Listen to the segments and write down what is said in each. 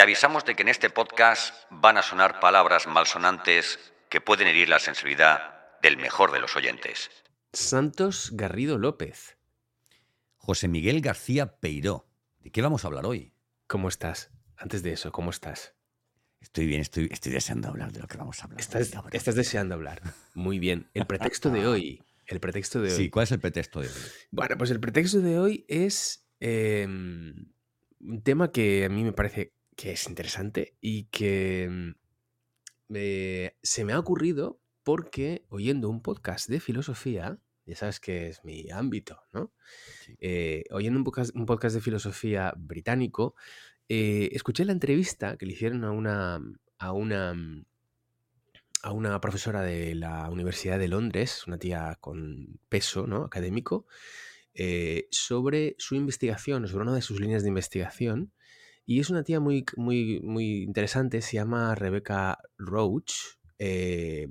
Te avisamos de que en este podcast van a sonar palabras malsonantes que pueden herir la sensibilidad del mejor de los oyentes. Santos Garrido López. José Miguel García Peiró. ¿De qué vamos a hablar hoy? ¿Cómo estás? Antes de eso, ¿cómo estás? Estoy bien, estoy, estoy deseando hablar de lo que vamos a hablar. Estás, estás deseando hablar. Muy bien. El pretexto de hoy. El pretexto de hoy. Sí, ¿cuál es el pretexto de hoy? Bueno, pues el pretexto de hoy es em, un tema que a mí me parece que es interesante y que em, se me ha ocurrido porque oyendo un podcast de filosofía, ya sabes que es mi ámbito, ¿no? Eh, oyendo un podcast, un podcast de filosofía británico, eh, escuché la entrevista que le hicieron a una, a una, a una profesora de la Universidad de Londres, una tía con peso ¿no? académico, eh, sobre su investigación, sobre una de sus líneas de investigación. Y es una tía muy, muy, muy interesante, se llama Rebecca Roach. Eh,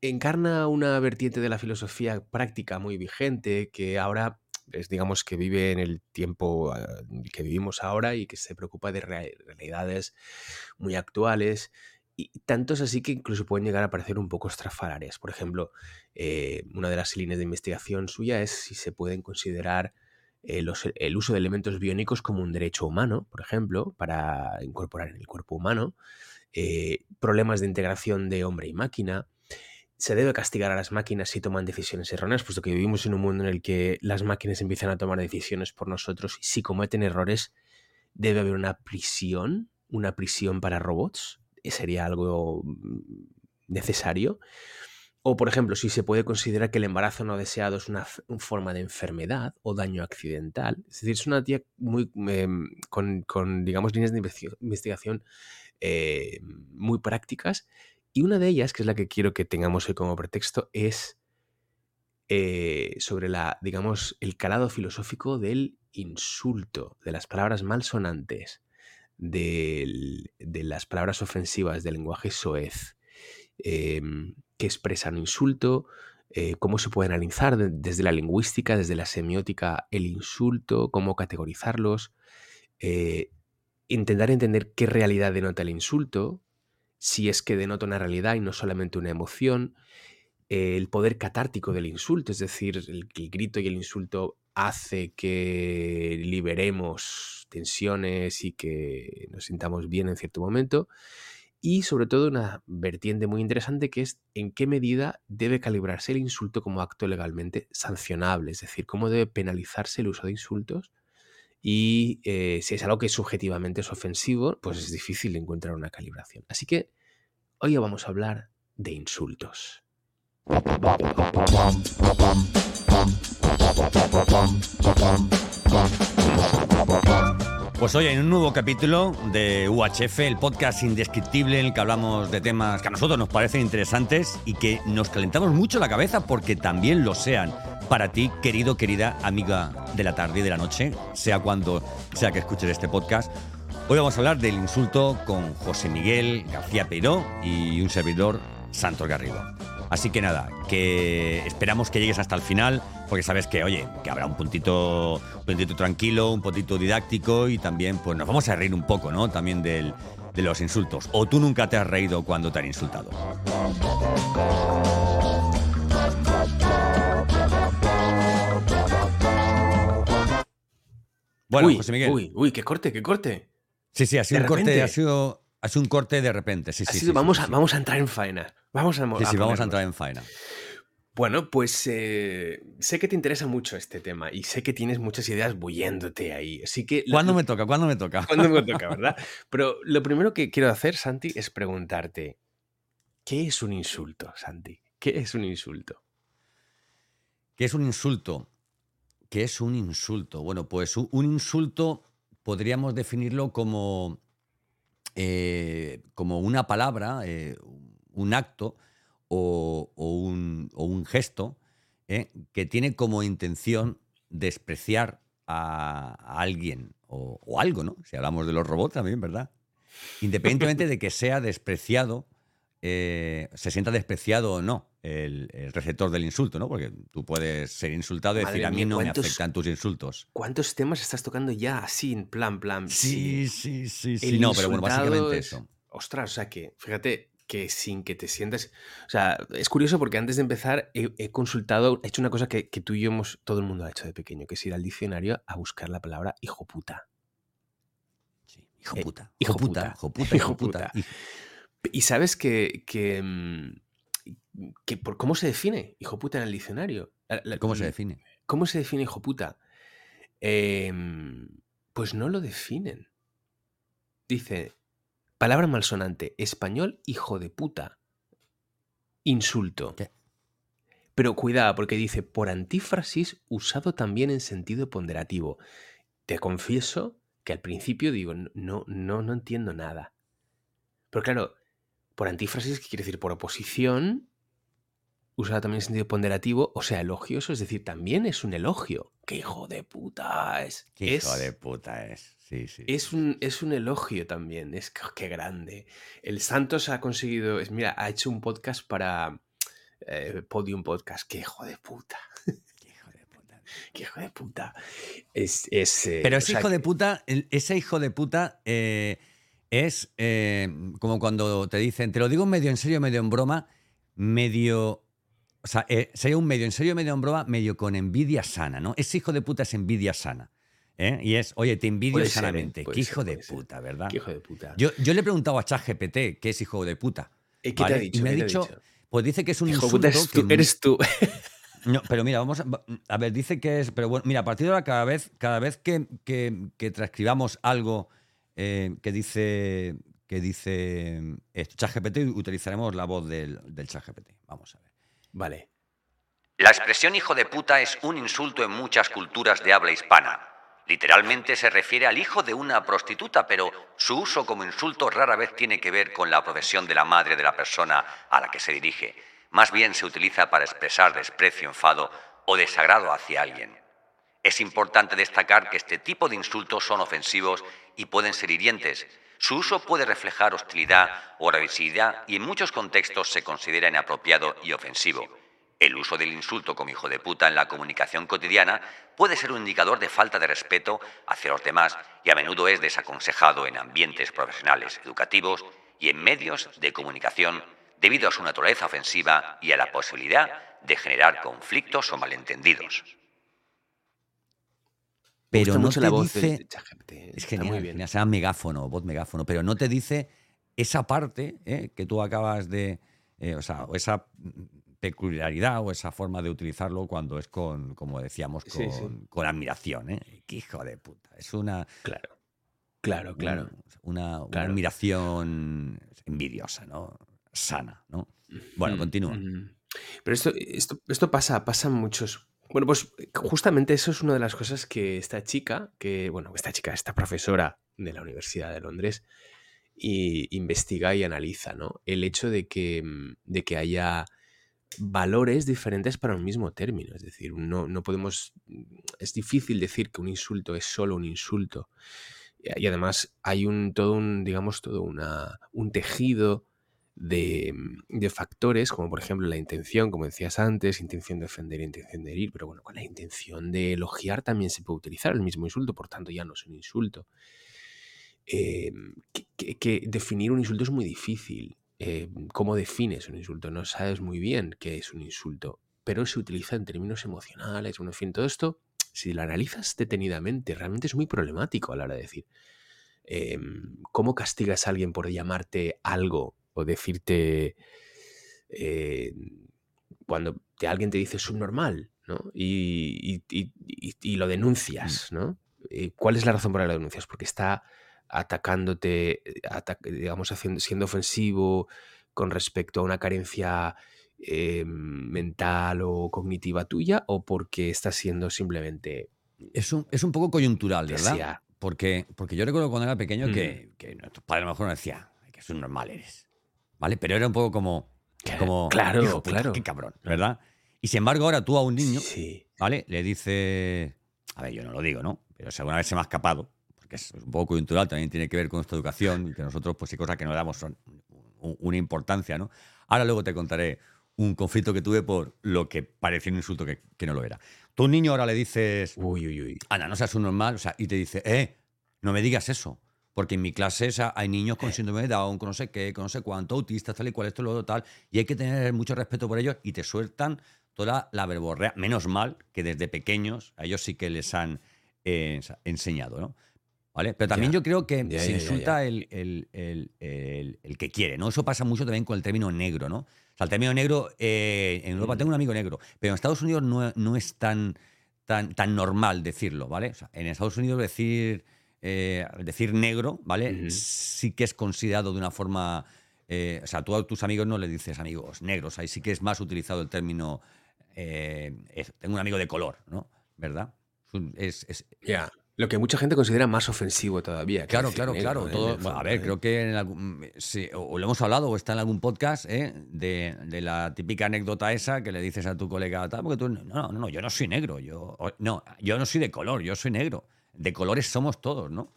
encarna una vertiente de la filosofía práctica muy vigente que ahora es, digamos, que vive en el tiempo ah, que vivimos ahora y que se preocupa de realidades muy actuales. Y tanto así que incluso pueden llegar a parecer un poco estrafalarias. Por ejemplo, eh, una de las líneas de investigación suya es si se pueden considerar eh, el uso de elementos biónicos como un derecho humano, por ejemplo, para incorporar en el cuerpo humano, eh, problemas de integración de hombre y máquina, se debe castigar a las máquinas si toman decisiones erróneas, puesto que vivimos en un mundo en el que las máquinas empiezan a tomar decisiones por nosotros y si cometen errores debe haber una prisión, una prisión para robots, sería algo mm, necesario. O, por ejemplo, si se puede considerar que el embarazo no deseado es una, forma de enfermedad o daño accidental. Es decir, es una tía muy, em, con, digamos, líneas de investigación eh, muy prácticas y una de ellas, que es la que quiero que tengamos hoy como pretexto, es eh, sobre la, digamos, el calado filosófico del insulto, de las palabras malsonantes, de las palabras ofensivas del lenguaje soez, em, que expresan insulto, eh, cómo se pueden analizar desde la lingüística, desde la semiótica, el insulto, cómo categorizarlos, eh, intentar entender qué realidad denota el insulto, si es que denota una realidad y no solamente una emoción, el poder catártico del insulto, es decir, el, el grito y el insulto hace que liberemos tensiones y que nos sintamos bien en cierto momento. Y sobre todo una vertiente muy interesante que es en qué medida debe calibrarse el insulto como acto legalmente sancionable, es decir, cómo debe penalizarse el uso de insultos y eh, si es algo que subjetivamente es ofensivo, pues es difícil encontrar una calibración. Así que hoy vamos a hablar de insultos. Pues hoy en un nuevo capítulo de UHF, el podcast indescriptible en el que hablamos de temas que a nosotros nos parecen interesantes y que nos calentamos mucho la cabeza porque también lo sean para ti, querido, querida amiga de la tarde y de la noche, sea cuando sea que escuches este podcast. Hoy vamos a hablar del insulto con José Miguel García Peiró y un servidor, Santos Garrido. Así que nada, que esperamos que llegues hasta el final, porque sabes que, oye, que habrá un puntito, un puntito tranquilo, un puntito didáctico y también, pues nos vamos a reír un poco, ¿no? También del, de los insultos. O tú nunca te has reído cuando te han insultado. Bueno, uy, José Miguel. Uy, uy, qué corte, qué corte. Sí, sí, ha sido un corte, ha sido, ha sido un corte de repente. Sí, sí, vamos, a, vamos a entrar en faena. Vamos a, sí, sí, vamos a entrar en faena. Bueno, pues eh, sé que te interesa mucho este tema y sé que tienes muchas ideas bulléndote ahí. Así que. ¿Cuándo me toca? ¿Cuándo me toca? ¿Cuándo me toca, verdad? Pero lo primero que quiero hacer, Santi, es preguntarte: ¿qué es un insulto, Santi? ¿Qué es un insulto? ¿Qué es un insulto? ¿Qué es un insulto? Bueno, pues un insulto podríamos definirlo como, eh, como una palabra, eh, un acto o, un, gesto eh, que tiene como intención despreciar a, alguien o, algo, ¿no? Si hablamos de los robots también, ¿verdad? Independientemente de que sea despreciado se sienta despreciado o no el, el receptor del insulto, ¿no? Porque tú puedes ser insultado y Madre decir, a mí mía, no me ¿cuántos- afectan tus insultos. ¿Cuántos temas estás tocando ya así, en plan, plan? Sí, sí, sí, sí. El No, pero bueno, básicamente es- eso. Ostras, o sea que, fíjate que sin que te sientas. O sea, es curioso porque antes de empezar he, he consultado, he hecho una cosa que, que tú y yo hemos, todo el mundo ha hecho de pequeño, que es ir al diccionario a buscar la palabra hijo puta. Sí, Hijo Eh, puta. hijo Hijo puta. puta, Hijo puta. hijo puta. hijo- Y sabes que, que, mm, que por cómo se define hijo puta en el diccionario. La- la- ¿Cómo se define? ¿Cómo se define hijo puta? Em, pues no lo definen. Dice, palabra malsonante, español, hijo de puta. Insulto. ¿Qué? Pero cuidado, porque dice, por antífrasis usado también en sentido ponderativo. Te confieso que al principio digo, no, no, no entiendo nada. Pero claro, por antífrasis, ¿qué quiere decir? Por oposición, usado también en sentido ponderativo, o sea, elogioso, es decir, también es un elogio. ¡Qué hijo de puta es! ¿Qué es, hijo de puta es? Sí, sí. es un, es un elogio también, es que qué grande. El Santos ha conseguido, es, mira, ha hecho un podcast para eh, Podium Podcast. ¡Qué hijo de puta! Qué hijo de puta. ¡Qué hijo de puta! Es, es, eh, Pero ese sea, hijo de puta, el- ese hijo de puta eh, es eh, como cuando te dicen, te lo digo medio en serio, medio en broma, medio. O sea, eh, sería un medio en serio, medio en broma, medio con envidia sana, ¿no? Ese hijo de puta es envidia sana. ¿eh? Y es, oye, te envidio Puede ¿eh? sanamente. Qué ser, hijo de ser. puta, ¿verdad? ¡Qué hijo de puta! Yo, yo le he preguntado a ChatGPT qué es hijo de puta. Eh, ¿Qué te ha dicho? Y me ha ¿Qué te dicho, dicho? pues dice que es un Hijo de insulto. puta, eres tú, que- eres tú. no, pero mira, vamos a, a ver, dice que es. Pero bueno, mira, a partir de ahora, cada vez, cada vez que, que- que transcribamos algo eh, que dice que dice esto, ChatGPT, utilizaremos la voz del, del ChatGPT. Vamos a ver. La expresión hijo de puta es un insulto en muchas culturas de habla hispana. Literalmente se refiere al hijo de una prostituta, pero su uso como insulto rara vez tiene que ver con la profesión de la madre de la persona a la que se dirige. Más bien se utiliza para expresar desprecio, enfado o desagrado hacia alguien. Es importante destacar que este tipo de insultos son ofensivos y pueden ser hirientes. Su uso puede reflejar hostilidad o agresividad y en muchos contextos se considera inapropiado y ofensivo. El uso del insulto como hijo de puta en la comunicación cotidiana puede ser un indicador de falta de respeto hacia los demás y a menudo es desaconsejado en ambientes profesionales, educativos y en medios de comunicación debido a su naturaleza ofensiva y a la posibilidad de generar conflictos o malentendidos. Pero gusta no mucho te la voz dice, del ChatGPT. es genial, muy bien. genial, se llama megáfono, voz megáfono, pero no te dice esa parte eh, que tú acabas de, eh, o sea, o esa peculiaridad o esa forma de utilizarlo cuando es con, como decíamos, con, Sí, sí. con admiración, ¿eh? Qué hijo de puta. Es una, Claro. Claro, claro. un- una, una Claro. admiración envidiosa, ¿no? Sana, ¿no? Bueno, Mm, continúa. mm. Pero esto, esto, esto pasa, pasa en muchos. Bueno, pues justamente eso es una de las cosas que esta chica, que, bueno, esta chica, esta profesora de la Universidad de Londres, y investiga y analiza, ¿no? El hecho de que, mm, de que haya valores diferentes para un mismo término. Es decir, no, no podemos. Es difícil decir que un insulto es solo un insulto. Y además hay un todo un, digamos, todo una, un tejido de, de factores, como por ejemplo la intención, como decías antes, intención de ofender, intención de herir, pero bueno, con la intención de elogiar también se puede utilizar el mismo insulto, por tanto ya no es un insulto. Eh, que definir un insulto es muy difícil. Eh, ¿Cómo defines un insulto? No sabes muy bien qué es un insulto, pero se utiliza en términos emocionales, bueno, en fin, todo esto, si lo analizas detenidamente, realmente es muy problemático a la hora de decir em, cómo castigas a alguien por llamarte algo o decirte eh, cuando te- alguien te dice subnormal, ¿no? Y, y- y- y- lo denuncias, ¿no? Eh, ¿Cuál es la razón por la que lo denuncias? Porque está atacándote, eh, digamos, haciendo, siendo ofensivo con respecto a una carencia eh, mental o cognitiva tuya o porque está siendo simplemente Es un, es un poco coyuntural, ¿verdad? Porque, porque yo recuerdo cuando era pequeño Mm. que, que nuestros padres a lo mejor nos decían que es un normal eres. ¿Vale? Pero era un poco como. como Claro, "Hijo puta, claro. Qué cabrón, ¿verdad? Y sin embargo, ahora tú a un niño, Sí. ¿vale? Le dices. A ver, yo no lo digo, ¿no? Pero si alguna vez se me ha escapado, porque es un poco coyuntural, también tiene que ver con nuestra educación y que nosotros, pues, hay cosas que no le damos son una importancia, ¿no? Ahora luego te contaré un conflicto que tuve por lo que parecía un insulto que, no lo era. Tú un niño ahora le dices, uy, uy, uy. Ana, no seas un normal, o sea, y te dice, eh, no me digas eso. Porque en mi clase hay niños con síndrome de Down, con no sé qué, con no sé cuánto, autistas, tal y cual, esto, lo otro, tal. Y hay que tener mucho respeto por ellos y te sueltan toda la verborrea. Menos mal que desde pequeños a ellos sí que les han eh, enseñado, ¿no? ¿Vale? Pero también yo creo que se insulta el, el, que quiere, ¿no? Eso pasa mucho también con el término negro, ¿no? O sea, el término negro, eh, en Europa mm. tengo un amigo negro, pero en Estados Unidos no, no es tan, tan, tan normal decirlo, ¿vale? O sea, en Estados Unidos decir, eh, decir negro, ¿vale? Sí que es considerado de una forma... Eh, o sea, tú a tus amigos no le dices amigos negros, ahí sí que es más utilizado el término... tengo un amigo de color, ¿no? ¿Verdad? Es, Ya. Lo que mucha gente considera más ofensivo todavía. Claro, claro, claro. a ver, creo que en algún, o lo hemos hablado o está en algún podcast ¿eh? de, la típica anécdota esa que le dices a tu colega, tal, porque tú, no, no, no, yo no soy negro, yo, no, yo no soy de color, yo soy negro. De colores somos todos, ¿no?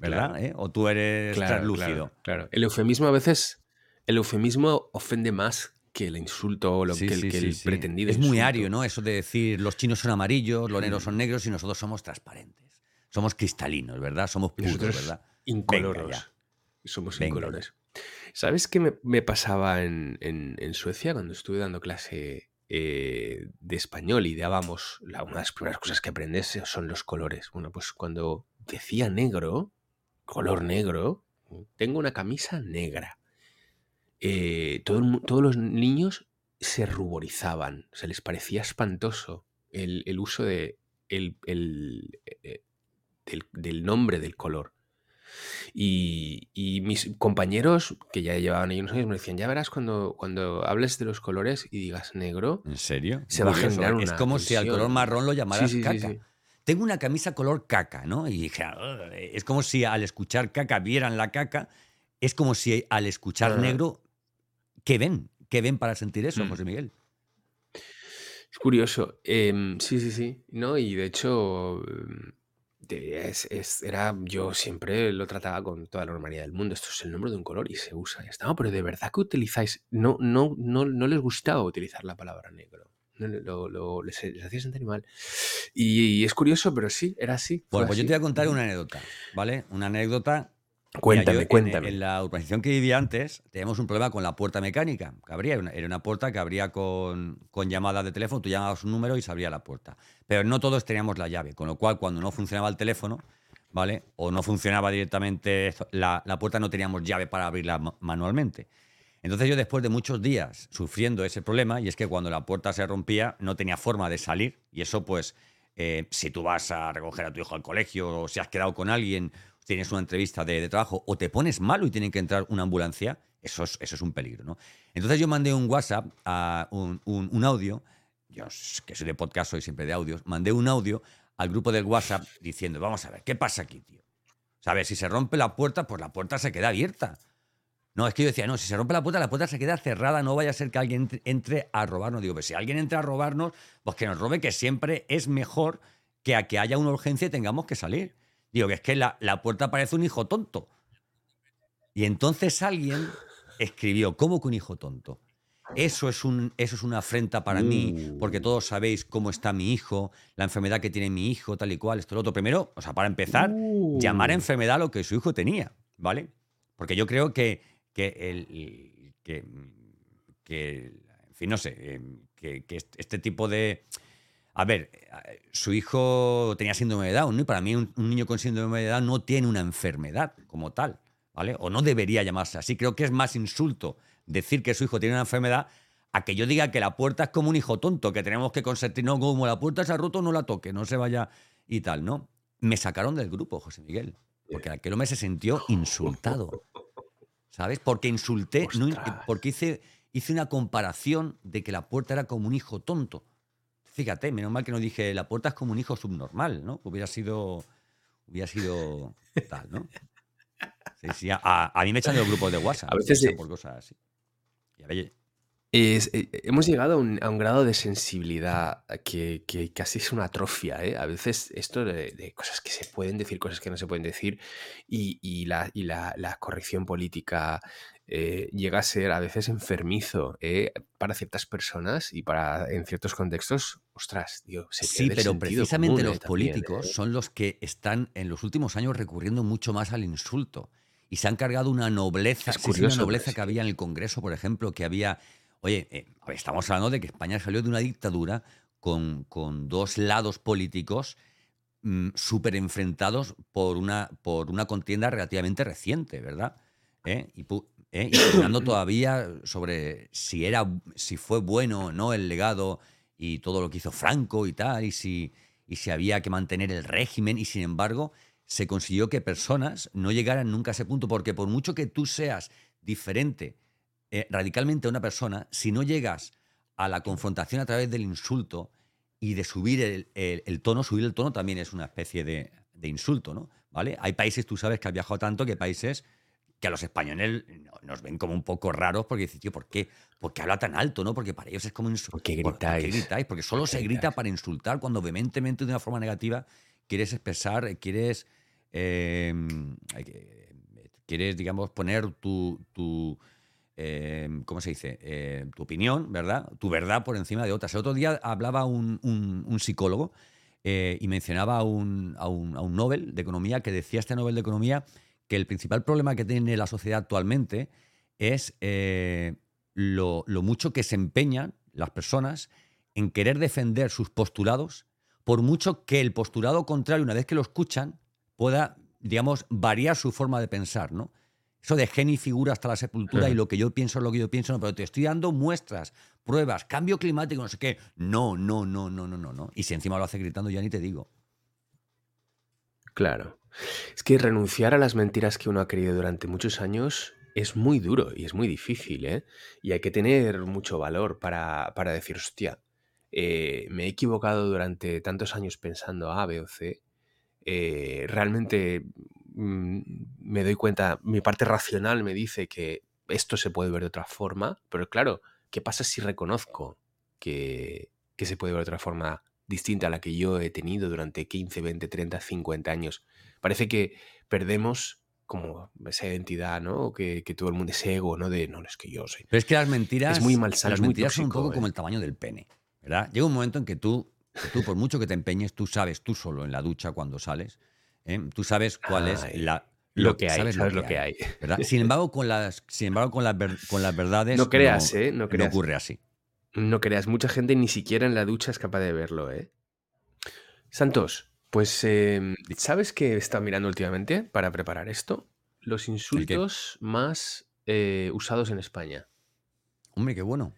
¿Verdad? ¿Eh? O tú eres translúcido. Claro, El eufemismo a veces, el eufemismo ofende más que el insulto o lo que, el, pretendido. Es muy ario, ¿no? Eso de decir los chinos son amarillos, los negros son negros y nosotros somos transparentes. Somos cristalinos, ¿verdad? Somos puros, ¿verdad? Incoloros. Somos incolores. ¿Sabes qué me, pasaba en, Suecia cuando estuve dando clase eh, de español y dábamos, una de las primeras cosas que aprendes son los colores? Bueno, pues cuando decía negro, color negro, tengo una camisa negra. Eh, todos los niños se ruborizaban, se les parecía espantoso el, uso de el, eh, del, nombre del color. Y, mis compañeros, que ya llevaban ahí unos años, me decían, ya verás cuando, cuando hables de los colores y digas negro. ¿En serio? Se va a generar una Es como si al color marrón lo llamaras caca. Tengo una camisa color caca, ¿no? Y dije, es como si al escuchar caca vieran la caca. Es como si al escuchar negro, ¿qué ven? ¿Qué ven para sentir eso, mm. José Miguel? Es curioso. Em, sí, sí, sí. ¿No? Y de hecho, em, es, era, yo siempre lo trataba con toda la normalidad del mundo. Esto es el nombre de un color y se usa. Ya está. pero de verdad que utilizáis. No, no, no, no les gustaba utilizar la palabra negro. lo, lo, les, hacía sentir mal. Y, es curioso, pero sí, era así. Bueno, pues yo te voy a contar una anécdota, ¿vale? Una anécdota Cuéntame, cuéntame. En, la urbanización que vivía antes, teníamos un problema con la puerta mecánica que abría. Era una puerta que abría con, con llamadas de teléfono, tú llamabas un número y se abría la puerta. Pero no todos teníamos la llave, con lo cual cuando no funcionaba el teléfono, ¿vale? O no funcionaba directamente la, la puerta, no teníamos llave para abrirla manualmente. Entonces yo después de muchos días sufriendo ese problema, y es que cuando la puerta se rompía no tenía forma de salir, y eso pues, eh, si tú vas a recoger a tu hijo al colegio o si has quedado con alguien tienes una entrevista de, trabajo o te pones malo y tiene que entrar una ambulancia, eso es, eso es un peligro. ¿no? Entonces yo mandé un WhatsApp, a un, audio, yo que soy de podcast, soy siempre de audios, mandé un audio al grupo del WhatsApp diciendo, vamos a ver, ¿qué pasa aquí, tío? ¿Sabes? Si se rompe la puerta, pues la puerta se queda abierta. No, es que yo decía, no, si se rompe la puerta, la puerta se queda cerrada, no vaya a ser que alguien entre a robarnos. Digo, pues si alguien entra a robarnos, pues que nos robe, que siempre es mejor que a que haya una urgencia y tengamos que salir. Digo, que es que la, puerta parece un hijo tonto. Y entonces alguien escribió, ¿cómo que un hijo tonto? Eso es, un, eso es una afrenta para mí, porque todos sabéis cómo está mi hijo, la enfermedad que tiene mi hijo, tal y cual, esto, lo otro. Primero, o sea, para empezar, llamar a uh. enfermedad lo que su hijo tenía, ¿vale? Porque yo creo que, que, el, que, en fin, no sé, eh, que este tipo de, a ver, eh, su hijo tenía síndrome de Down, ¿no? Y para mí un, niño con síndrome de Down no tiene una enfermedad como tal, ¿vale? O no debería llamarse así. Creo que es más insulto decir que su hijo tiene una enfermedad a que yo diga que la puerta es como un hijo tonto, que tenemos que consentir, no, como la puerta se ha roto, no la toque, no se vaya y tal, ¿no? Me sacaron del grupo, José Miguel, porque aquel hombre se sintió insultado, ¿sabes? Porque insulté, porque hice, hice una comparación de que la puerta era como un hijo tonto. Fíjate, menos mal que no dije la puerta es como un hijo subnormal, ¿no? Hubiera sido. Hubiera sido tal, ¿no? Sí, sí, a, mí me echan de los grupos de WhatsApp. A veces por cosas así. Es, hemos llegado a un, a un grado de sensibilidad que, que casi es una atrofia, ¿eh? A veces esto de, de cosas que se pueden decir, cosas que no se pueden decir, y, y la, y la, la corrección política eh, llega a ser a veces enfermizo ¿eh? para ciertas personas y para en ciertos contextos, ostras, tío, se Sí, pero precisamente común, ¿eh? los También, políticos ¿eh? son los que están en los últimos años recurriendo mucho más al insulto y se han cargado una nobleza, Es una curioso, pero nobleza que había en el Congreso, por ejemplo, que había, oye, eh, estamos hablando de que España salió de una dictadura con, con dos lados políticos súper enfrentados por una, por una contienda relativamente reciente, ¿verdad? ¿Eh? Y, ¿eh? y todavía sobre si, era, si fue bueno o no el legado y todo lo que hizo Franco y tal, y si, y si había que mantener el régimen, y sin embargo se consiguió que personas no llegaran nunca a ese punto, porque por mucho que tú seas diferente eh, radicalmente a una persona, si no llegas a la confrontación a través del insulto y de subir el, el- el tono, subir el tono también es una especie de, de insulto, ¿no? ¿Vale? Hay países, tú sabes que has viajado tanto, que países que a los españoles no- nos ven como un poco raros porque dicen, tío, ¿por qué? ¿Por qué habla tan alto, no? Porque para ellos es como insu- ¿Por qué ¿por- ¿Por qué gritáis? Porque solo ¿Por qué se grita para insultar cuando vehementemente de una forma negativa quieres expresar, quieres, eh, eh, quieres, digamos, poner tu, tu, eh, ¿cómo se dice? Eh, tu opinión, ¿verdad? Tu verdad por encima de otras. El otro día hablaba un, un- un psicólogo eh, y mencionaba a un, a, un, a un Nobel de Economía que decía este Nobel de Economía que el principal problema que tiene la sociedad actualmente es eh, lo, lo mucho que se empeñan las personas en querer defender sus postulados, por mucho que el postulado contrario, una vez que lo escuchan, pueda, digamos, variar su forma de pensar, ¿no? Eso de geni figura hasta la sepultura y lo que yo pienso es lo que yo pienso, no, pero te estoy dando muestras, pruebas, cambio climático, no sé qué. No, no, no, no, no, no, no. Y si encima lo hace gritando, ya ni te digo. Claro. Es que renunciar a las mentiras que uno ha creído durante muchos años es muy duro y es muy difícil, ¿eh? Y hay que tener mucho valor para, para decir, hostia, eh, me he equivocado durante tantos años pensando A, B o C. eh, realmente mm, me doy cuenta, mi parte racional me dice que esto se puede ver de otra forma, pero claro, ¿qué pasa si reconozco que, que se puede ver de otra forma distinta a la que yo he tenido durante 15, 20, 30, 50 años? Parece que perdemos como esa identidad, ¿no? Que, que todo el mundo, ese ego, ¿no? De, no, es que yo soy... Pero es que las mentiras, Es muy malsano, las es muy mentiras son un poco ¿eh? como el tamaño del pene, ¿verdad? Llega un momento en que tú, que tú, por mucho que te empeñes, tú sabes tú solo en la ducha cuando sales, ¿eh? tú sabes cuál es Ay, la, lo que hay, sabes lo que hay. Sin embargo, con las, sin embargo, con las, ver- con las verdades No creas, ¿eh? No no creas. ocurre así. No creas, mucha gente ni siquiera en la ducha es capaz de verlo, ¿eh? Santos, pues, eh, ¿sabes qué he estado mirando últimamente para preparar esto? Los insultos más eh, usados en España. Hombre, qué bueno.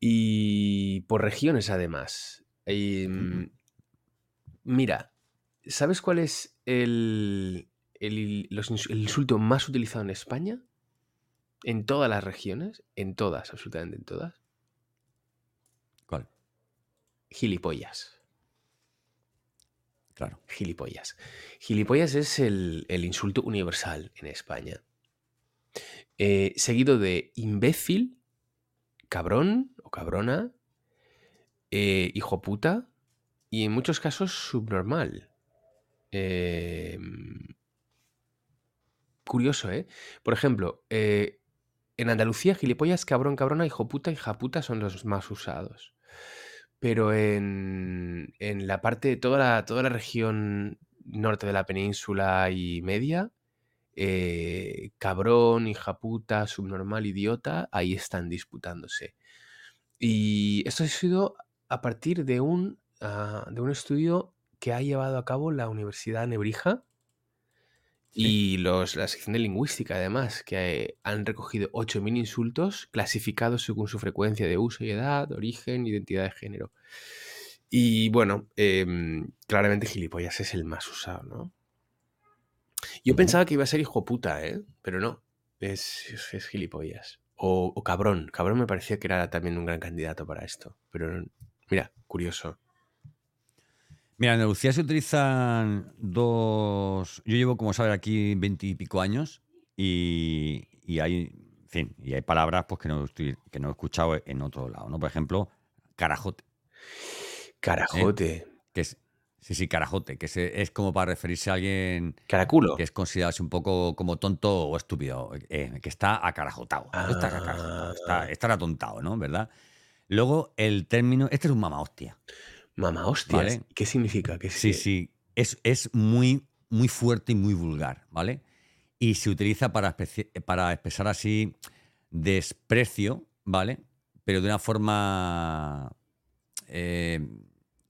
Y por regiones, además. Y, Ujú. mira, ¿sabes cuál es el, el- los ins- el insulto más utilizado en España? En todas las regiones, en todas, absolutamente en todas. ¿Cuál? Gilipollas. Claro. Gilipollas. Gilipollas es el, insulto universal en España. Eh, seguido de imbécil, cabrón o cabrona, eh, hijo puta y en muchos casos subnormal. Eh, curioso, ¿eh? Por ejemplo, eh, en Andalucía, gilipollas, cabrón, cabrona, hijo puta, hija puta son los más usados. Pero en, en la parte, toda la, toda la región norte de la península y media, eh, cabrón, hija puta, subnormal, idiota, ahí están disputándose. Y esto ha sido a partir de un, ah, de un estudio que ha llevado a cabo la Universidad Nebrija Sí. y los, la sección de lingüística, además, que han recogido 8.000 insultos clasificados según su frecuencia de uso y edad, origen, identidad de género. Y bueno, em, claramente gilipollas es el más usado, ¿no? Yo pensaba que iba a ser hijo puta, ¿eh? Pero no, es, es, es gilipollas. O, o cabrón, cabrón me parecía que era también un gran candidato para esto. Pero mira, curioso. Mira, en Andalucía se utilizan dos. Yo llevo, como sabes, aquí veintipico años y, y hay En fin, y hay palabras pues, que, no estoy, que no he escuchado en otro lado, ¿no? Por ejemplo, carajote. Carajote. Que es, sí, sí, carajote, que es, es como para referirse a alguien Caraculo. que es considerado así un poco como tonto o estúpido, eh, que está acarajotado. Está acarajotado, está, Ah, está atontado, ¿no? ¿Verdad? Luego, el término, este es un mama hostia. Mamá, hostias. Vale. ¿Qué significa? ¿Qué Sí, sí-. Es, es muy, muy fuerte y muy vulgar, ¿vale? Y se utiliza para, para expresar así desprecio, ¿vale? Pero de una forma. eh,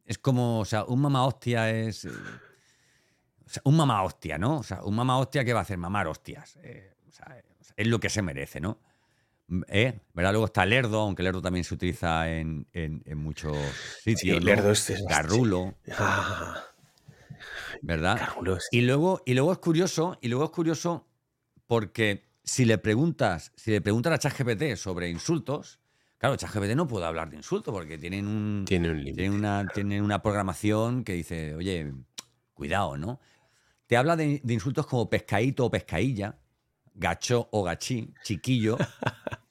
es como, o sea, un mamá hostia es. eh, o sea, un mamá hostia, ¿no? O sea, un mamá hostia que va a hacer mamar hostias. eh, o sea, es lo que se merece, ¿no? ¿Eh? ¿Verdad? Luego está lerdo, aunque lerdo también se utiliza en, en- en muchos sitios. ¿no? lerdo es- es- Garrulo, Ah, ¿verdad? Caraculo, sí. Y luego, y luego es curioso, y luego es curioso porque si le preguntas, si le preguntas a ChatGPT sobre insultos, claro, ChatGPT no puede hablar de insultos porque tienen un Tiene un tienen una, tienen una programación que dice, oye, cuidado, ¿no? Te habla de, de insultos como pescadito o pescailla, gacho o gachí, chiquillo,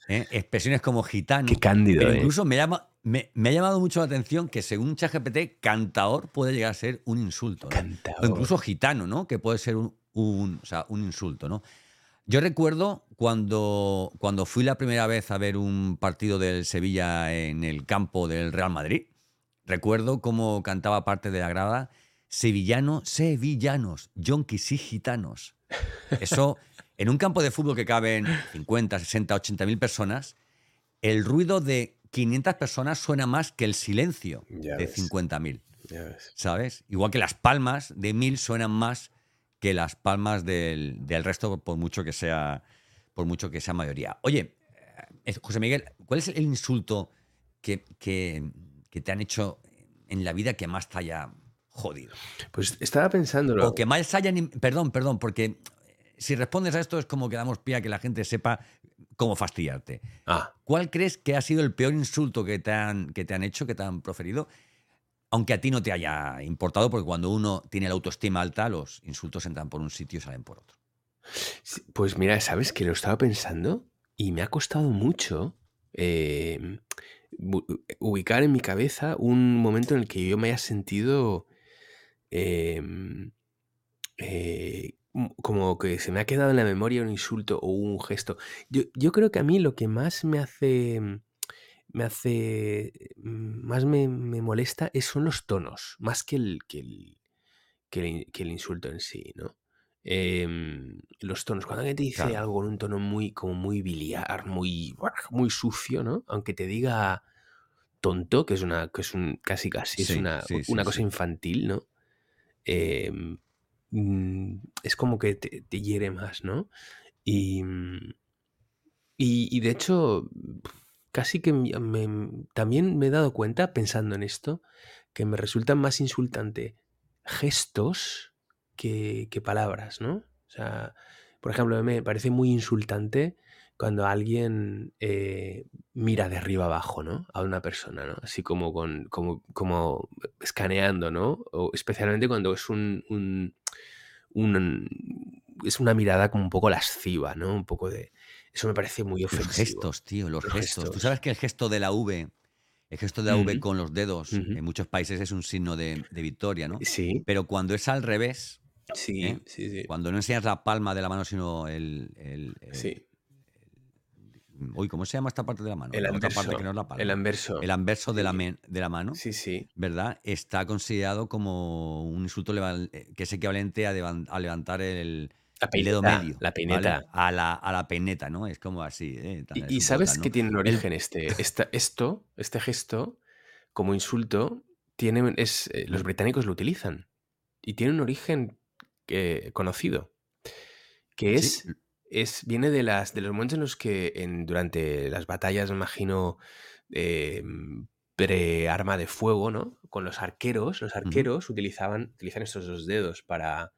¿eh? expresiones como gitano. Qué cándido, Pero ¿eh? incluso me, llama, me, me ha llamado mucho la atención que según ChatGPT, cantaor puede llegar a ser un insulto. ¿no? Cantaor. O incluso gitano, ¿no? Que puede ser un, un- o sea, un insulto, ¿no? Yo recuerdo cuando, cuando fui la primera vez a ver un partido del Sevilla en el campo del Real Madrid. Recuerdo cómo cantaba parte de la grada Sevillano, sevillanos, yonkis y gitanos. Eso, en un campo de fútbol que caben 50, 60, 80 mil personas, el ruido de 500 personas suena más que el silencio Ya de ves. 50 mil. Ya ves. ¿sabes? Igual que las palmas de mil suenan más que las palmas del, del resto, por mucho que sea, por mucho que sea mayoría. Oye, eh, José Miguel, ¿cuál es el insulto que, que- que te han hecho en la vida que más te haya jodido? Pues estaba pensándolo. O que más hayan... Perdón, perdón, porque si respondes a esto es como que damos pie a que la gente sepa cómo fastidiarte. Ah, ¿Cuál crees que ha sido el peor insulto que te han, que te han hecho, que te han proferido? Aunque a ti no te haya importado, porque cuando uno tiene la autoestima alta, los insultos entran por un sitio y salen por otro. pues mira, ¿sabes que lo estaba pensando? Y me ha costado mucho eh, ubicar en mi cabeza un momento en el que yo me haya sentido em, eh, como que se me ha quedado en la memoria un insulto o un gesto. Yo, yo creo que a mí lo que más me hace, me hace, mm, más me, me molesta es, son los tonos, más que el, que el, que el in- que el insulto en sí, ¿no? Em, los tonos, cuando alguien te dice Claro. algo en un tono muy, como muy biliar, muy, muy sucio, ¿no? Aunque te diga tonto, que es una, que es un, casi casi es Sí, una, sí, una cosa infantil, ¿no? Em, mm, es como que te, hiere más, ¿no? Y, mm, y, y de hecho, casi que también me he dado cuenta, pensando en esto, que me resultan más insultante gestos que, que palabras, ¿no? O sea, por ejemplo, me parece muy insultante cuando alguien eh, mira de arriba abajo, ¿no? A una persona, ¿no? Así como con, como, como escaneando, ¿no? O especialmente cuando es un, un- un- es una mirada como un poco lasciva, ¿no? Un poco de. Eso me parece muy Los ofensivo. gestos, tío, los, Los gestos. Tú sabes que el gesto de la V, el gesto de la V con los dedos, en muchos países es un signo de, de victoria, ¿no? Sí, Pero cuando es al revés, sí, ¿eh? sí, sí. cuando no enseñas la palma de la mano, sino el. el- el- Sí, Uy, ¿cómo se llama esta parte de la mano? el la otra anverso. parte que no es la palma. El anverso. El anverso de la, men- de la mano, Sí, sí. ¿verdad? Está considerado como un insulto eh, que es equivalente a, levan- a levantar el, La peineta, medio. la ¿vale? peineta. A, la, a la peineta, ¿no? Es como así. ¿eh? Y, es sabes que ¿no? tiene un origen este, esta- esto, este gesto, como insulto, tiene, es, eh, los británicos lo utilizan. Y tiene un origen eh, conocido, que Sí, es, viene de, las, de los momentos en los que en, durante las batallas, me imagino, eh, pre-arma de fuego, ¿no? Con los arqueros, los arqueros utilizaban, utilizan estos dos dedos para,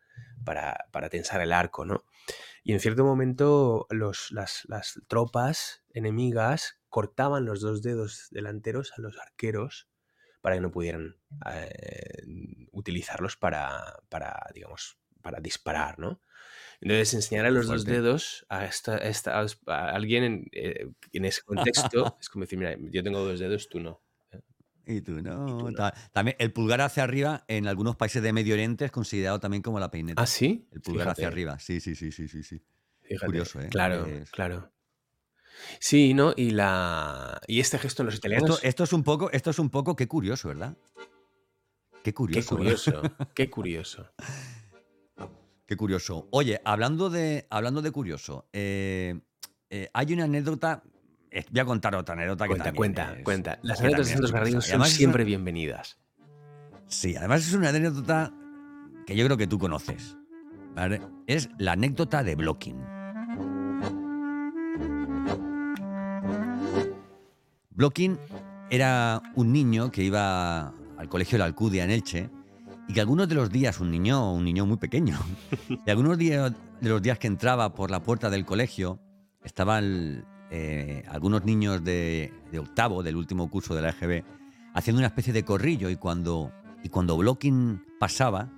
para, para tensar el arco, ¿no? Y en cierto momento los, las, las tropas enemigas cortaban los dos dedos delanteros a los arqueros para que no pudieran eh, utilizarlos para, para, digamos, para disparar, ¿no? Entonces, enseñar a los dos dedos a, esta, esta- a alguien en, eh, en ese contexto es como decir, mira, yo tengo dos dedos, tú no. Y tú no. tú no. ta- También el pulgar hacia arriba en algunos países de Medio Oriente es considerado también como la peineta. ¿Ah, sí? El pulgar hacia arriba. Sí, sí, sí, sí, sí, sí. fíjate. Curioso, ¿eh? Claro, Es- claro. Sí, ¿no? Y, la, y este gesto en los italianos... Esto, esto es un poco, esto es un poco, qué curioso, ¿verdad? Qué Qué curioso. ¿verdad? curioso, qué curioso. Qué curioso. Oye, hablando de, hablando de curioso, eh, eh, hay una anécdota. eh, Voy a contar otra anécdota que Cuenta, también cuenta, es- cuenta. Las que anécdotas de también es Santos Garrido curiosa. Y son además es una- siempre bienvenidas. Sí, además es una anécdota que yo creo que tú conoces. ¿vale? Es la anécdota de Blocking. Blocking era un niño que iba al colegio de la Alcudia en Elche y que algunos de los días, un niño, un niño muy pequeño, y algunos días, de los días que entraba por la puerta del colegio estaban eh, algunos niños de, de octavo, del último curso de la EGB, haciendo una especie de corrillo y cuando, y cuando Blocking pasaba,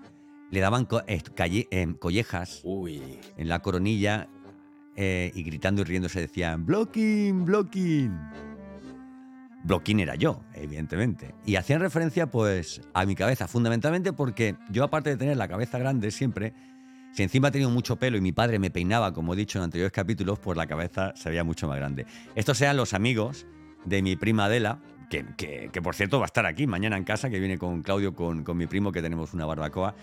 le daban co- eh, calle- eh, collejas Uy. en la coronilla eh, y gritando y riéndose decían Blocking, Blocking. Blocking era yo, evidentemente. Y hacían referencia pues a mi cabeza, fundamentalmente porque yo aparte de tener la cabeza grande siempre, si encima he tenido mucho pelo y mi padre me peinaba, como he dicho en anteriores capítulos, pues la cabeza se veía mucho más grande. Estos eran los amigos de mi prima Adela, que, que- que, por cierto va a estar aquí mañana en casa, que viene con Claudio, con, con mi primo, que tenemos una barbacoa.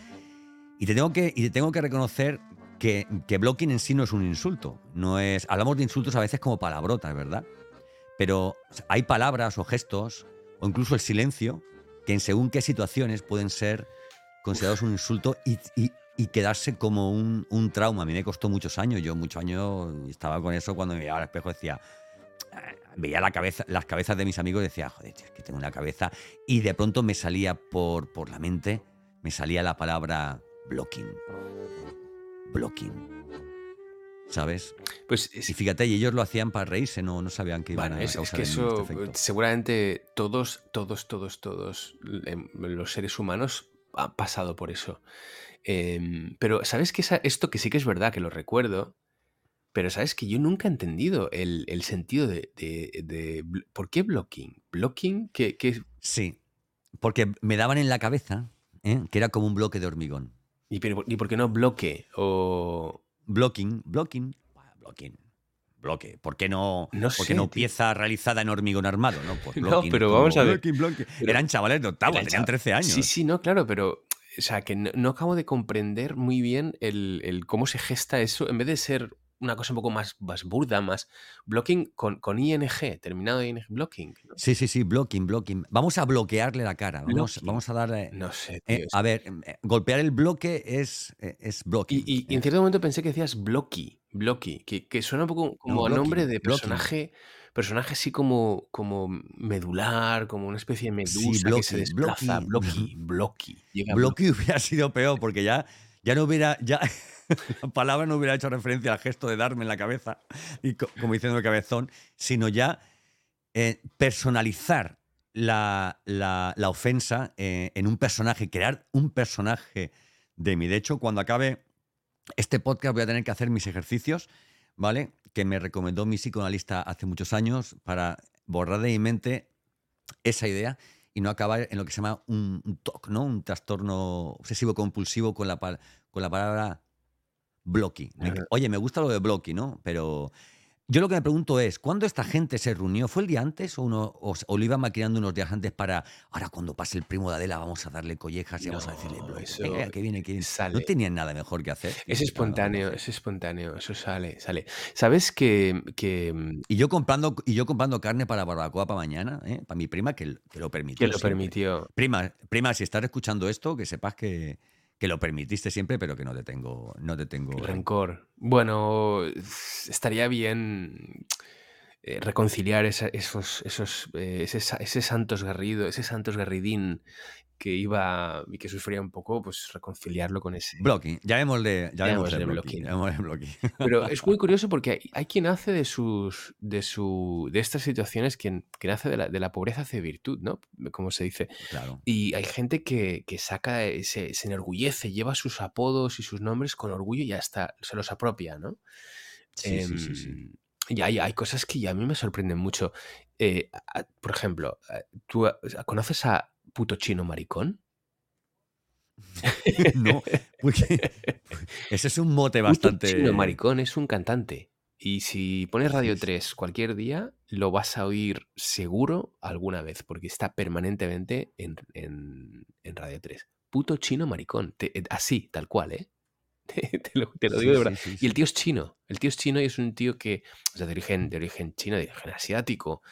Y te tengo que, y te tengo que reconocer que, que blocking en sí no es un insulto. No es, hablamos de insultos a veces como palabrotas, ¿verdad? Pero hay palabras o gestos, o incluso el silencio, que en según qué situaciones pueden ser considerados un insulto y, quedarse como un, trauma. A mí me costó muchos años. Yo muchos años estaba con eso cuando me miraba al espejo decía, "Ah", veía la las cabezas de mis amigos y decía, joder, es que tengo una cabeza. Y de pronto me salía por la mente, me salía la palabra blocking. Blocking. ¿Sabes? Pues es- Y fíjate, y ellos lo hacían para reírse, no, no sabían que iban Bueno, a es, que este eso seguramente todos, todos, todos, todos em, los seres humanos han pasado por eso. Em, pero sabes que esa- esto que sí que es verdad, que lo recuerdo, pero sabes que yo nunca he entendido el, el sentido de, de- de bl- ¿Por qué blocking? ¿Blocking? ¿Qué, qué- Sí, porque me daban en la cabeza ¿eh? que era como un bloque de hormigón. y, pero- y por qué no bloque? O... Blocking, blocking, blocking, bloque. ¿Por qué no, No por sé, no pieza realizada en hormigón armado? No, pues No, pero vamos a ver. blocking, blocking. Pero- Eran chavales de octavo, tenían chav- 13 años. Sí, sí, no, claro, pero. O sea, que no, no acabo de comprender muy bien el, el cómo se gesta eso. En vez de ser una cosa un poco más, más burda, más. Blocking con, con ING, terminado de ING, blocking. ¿no? Sí, sí, sí, blocking, blocking. Vamos a bloquearle la cara. Vamos, vamos a darle. No sé, eh, tío. a ver, eh, golpear el bloque es, eh, es blocking. y, y- y eh. en cierto momento pensé que decías blocky, blocky, que, que suena un poco como a blocking, nombre de blocking. personaje. Personaje así como, como medular, como una especie de Sí, medusa que se blocky, desplaza. blocky. Blocky, blocky. Bloque hubiera sido peor porque ya, ya no hubiera, ya la palabra no hubiera hecho referencia al gesto de darme en la cabeza, y co- como diciendo el cabezón, sino ya eh, personalizar la, la- la ofensa eh, en un personaje, crear un personaje de mí. De hecho, cuando acabe este podcast voy a tener que hacer mis ejercicios, ¿vale? Que me recomendó mi psicoanalista hace muchos años para borrar de mi mente esa idea y no acabar en lo que se llama un, un TOC, ¿no? Un trastorno obsesivo compulsivo con la, con la palabra blocky. Oye, me gusta lo de blocky, ¿no? Pero yo lo que me pregunto es, ¿cuándo esta gente se reunió? ¿Fue el día antes o, uno, o, o lo iban maquinando unos días antes para, ahora cuando pase el primo de Adela vamos a darle collejas y vamos a decirle, No, eso Venga, que viene, que viene. sale. No tenían nada mejor que hacer. Es espontáneo, es espontáneo, eso sale, sale. ¿Sabes que, que, mm, Y yo comprando, y yo comprando carne para barbacoa para mañana, ¿eh? para mi prima, que, que lo permitió. que lo siempre. permitió? Prima, prima, si estás escuchando esto, que sepas que, que lo permitiste siempre, pero que no te tengo, no te tengo rencor. Bueno, estaría bien. eh, reconciliar esa- esos, esos, eh, ese, ese Santos Garrido, ese Santos Garridín que iba y que sufría un poco, pues reconciliarlo con ese. Blocking. Llamémosle, llamémosle Llamémosle blocking. blocking. llamémosle blocking. Pero es muy curioso porque hay, hay quien hace de sus de su de estas situaciones quien, quien hace de la, de la pobreza hace virtud, ¿no? Como se dice. Claro. Y hay gente que, que saca, eh, se, se enorgullece, lleva sus apodos y sus nombres con orgullo y hasta se los apropia, ¿no? Sí, sí, sí, sí. Em, Y hay, hay cosas que ya a mí me sorprenden mucho. Eh, por ejemplo, eh, ¿tú conoces a puto chino maricón? no, porque ese es un mote Puto bastante. chino maricón es un cantante. Y si pones Radio Sí, sí. 3 cualquier día, lo vas a oír seguro alguna vez, porque está permanentemente en, en- en Radio 3. Puto chino maricón. Te- eh, así, tal cual, ¿eh? Te, te lo, te lo digo Sí, de verdad. sí, sí, Y el tío es chino. El tío es chino y es un tío que, o sea, de origen, de origen chino, de origen asiático.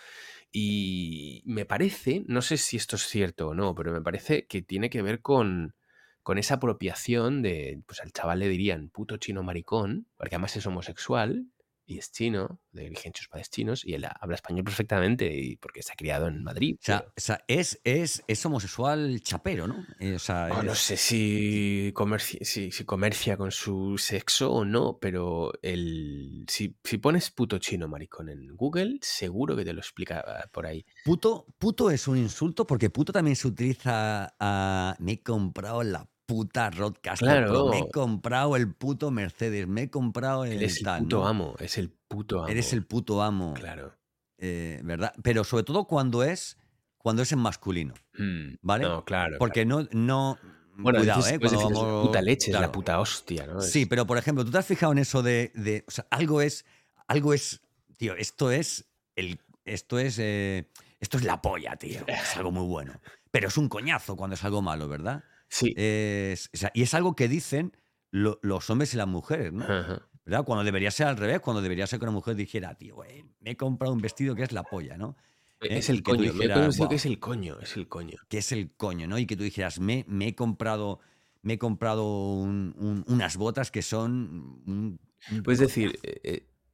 Y me parece, no sé si esto es cierto o no, pero me parece que tiene que ver con, con esa apropiación de, pues al chaval le dirían puto chino maricón, porque además es homosexual y es chino, de origen chinos, y él habla español perfectamente y porque se ha criado en Madrid. O sea, pero- o sea, es, es, es homosexual chapero, ¿no? Eh, o sea, Oh, no sé si comercia, si, si comercia con su sexo o no, pero el, si, si pones puto chino maricón en Google, seguro que te lo explica ah, por ahí. Puto, puto es un insulto porque puto también se utiliza a me he comprado la puta Roadcaster Pro, me he Claro. comprado el puto Mercedes, me he comprado el Él es el tal, puto ¿no? amo, es el puto amo. Eres el puto amo, Claro. eh, ¿verdad? Pero sobre todo cuando es cuando es en masculino, Mm, ¿vale? No, claro. Porque no, no, Bueno, cuidado, dices- ¿eh? Cuando la puta leche, es la claro. puta hostia, ¿no? Sí, pero por ejemplo, ¿tú te has fijado en eso de, de- o sea, algo es, algo es, tío, esto es el, esto es, eh, esto es la polla, tío, es algo muy bueno, pero es un coñazo cuando es algo malo, ¿verdad? Sí. Es- o sea, y es algo que dicen lo- los hombres y las mujeres, ¿no? Ajá. ¿Verdad? Cuando debería ser al revés, cuando debería ser que una mujer dijera, tío, güey, me he comprado un vestido que es la polla, ¿no? Eh, Es el coño. Me he que es el coño, es el coño. que es el coño, ¿no? Y que tú dijeras, me, me he comprado, me he comprado un- un- unas botas que son un- Puedes decir eh,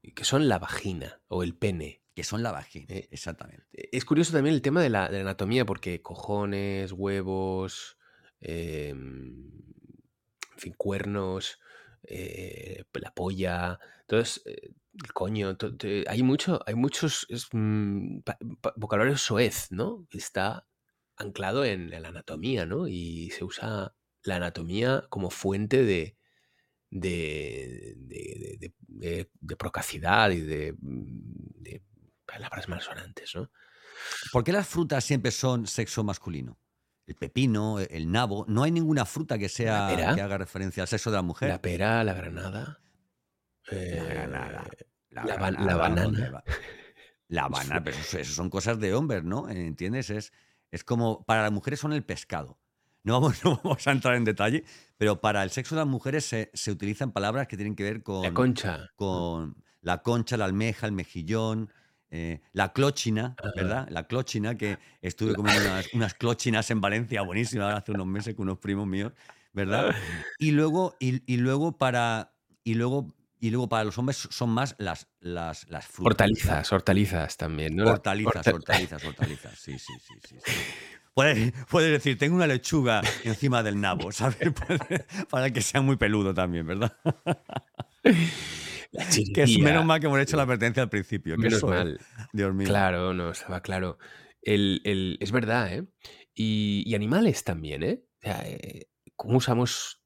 eh, que son la vagina o el pene. que son la vagina, Eh, exactamente. Es curioso también el tema de la, de la anatomía, porque cojones, huevos, em, en fin, cuernos, eh, la polla, entonces el coño, to- te- hay mucho, hay muchos es, mm, vocabulario soez, ¿no? Está anclado en, la anatomía, ¿no? Y se usa la anatomía como fuente de, de, de, de- de- procacidad y de palabras malsonantes, ¿no? ¿Por qué las frutas siempre son sexo masculino? El pepino, el nabo, no hay ninguna fruta que sea que haga referencia al sexo de la mujer. La pera, la granada. La eh, granada, la, la ban- granada, la ¿dónde banana. La banana, pero eso, eso son cosas de hombres, ¿no? ¿Entiendes? Es, es como para las mujeres son el pescado. No vamos, no vamos a entrar en detalle, pero para el sexo de las mujeres se, se utilizan palabras que tienen que ver con, la concha. con la concha, la almeja, el mejillón, eh, la clochina, Ajá. ¿verdad? La clochina, que estuve comiendo unas, unas clochinas en Valencia buenísimas hace unos meses con unos primos míos, ¿verdad? Y luego, y, y luego para. Y luego, y luego para los hombres son más las, las, las frutas. Hortalizas, hortalizas también, ¿no? Hortalizas, horta- hortalizas, hortalizas. Sí, sí, sí, sí. sí. Puedes, puedes decir, tengo una lechuga encima del nabo, ¿sabes? Para que sea muy peludo también, ¿verdad? La Que es menos mal que hemos hecho la advertencia al principio. Que Menos eso es, mal. Dios mío. Claro, no, estaba claro. El, el- es verdad, ¿eh? Y, y animales también, ¿eh? O sea, eh, ¿Cómo usamos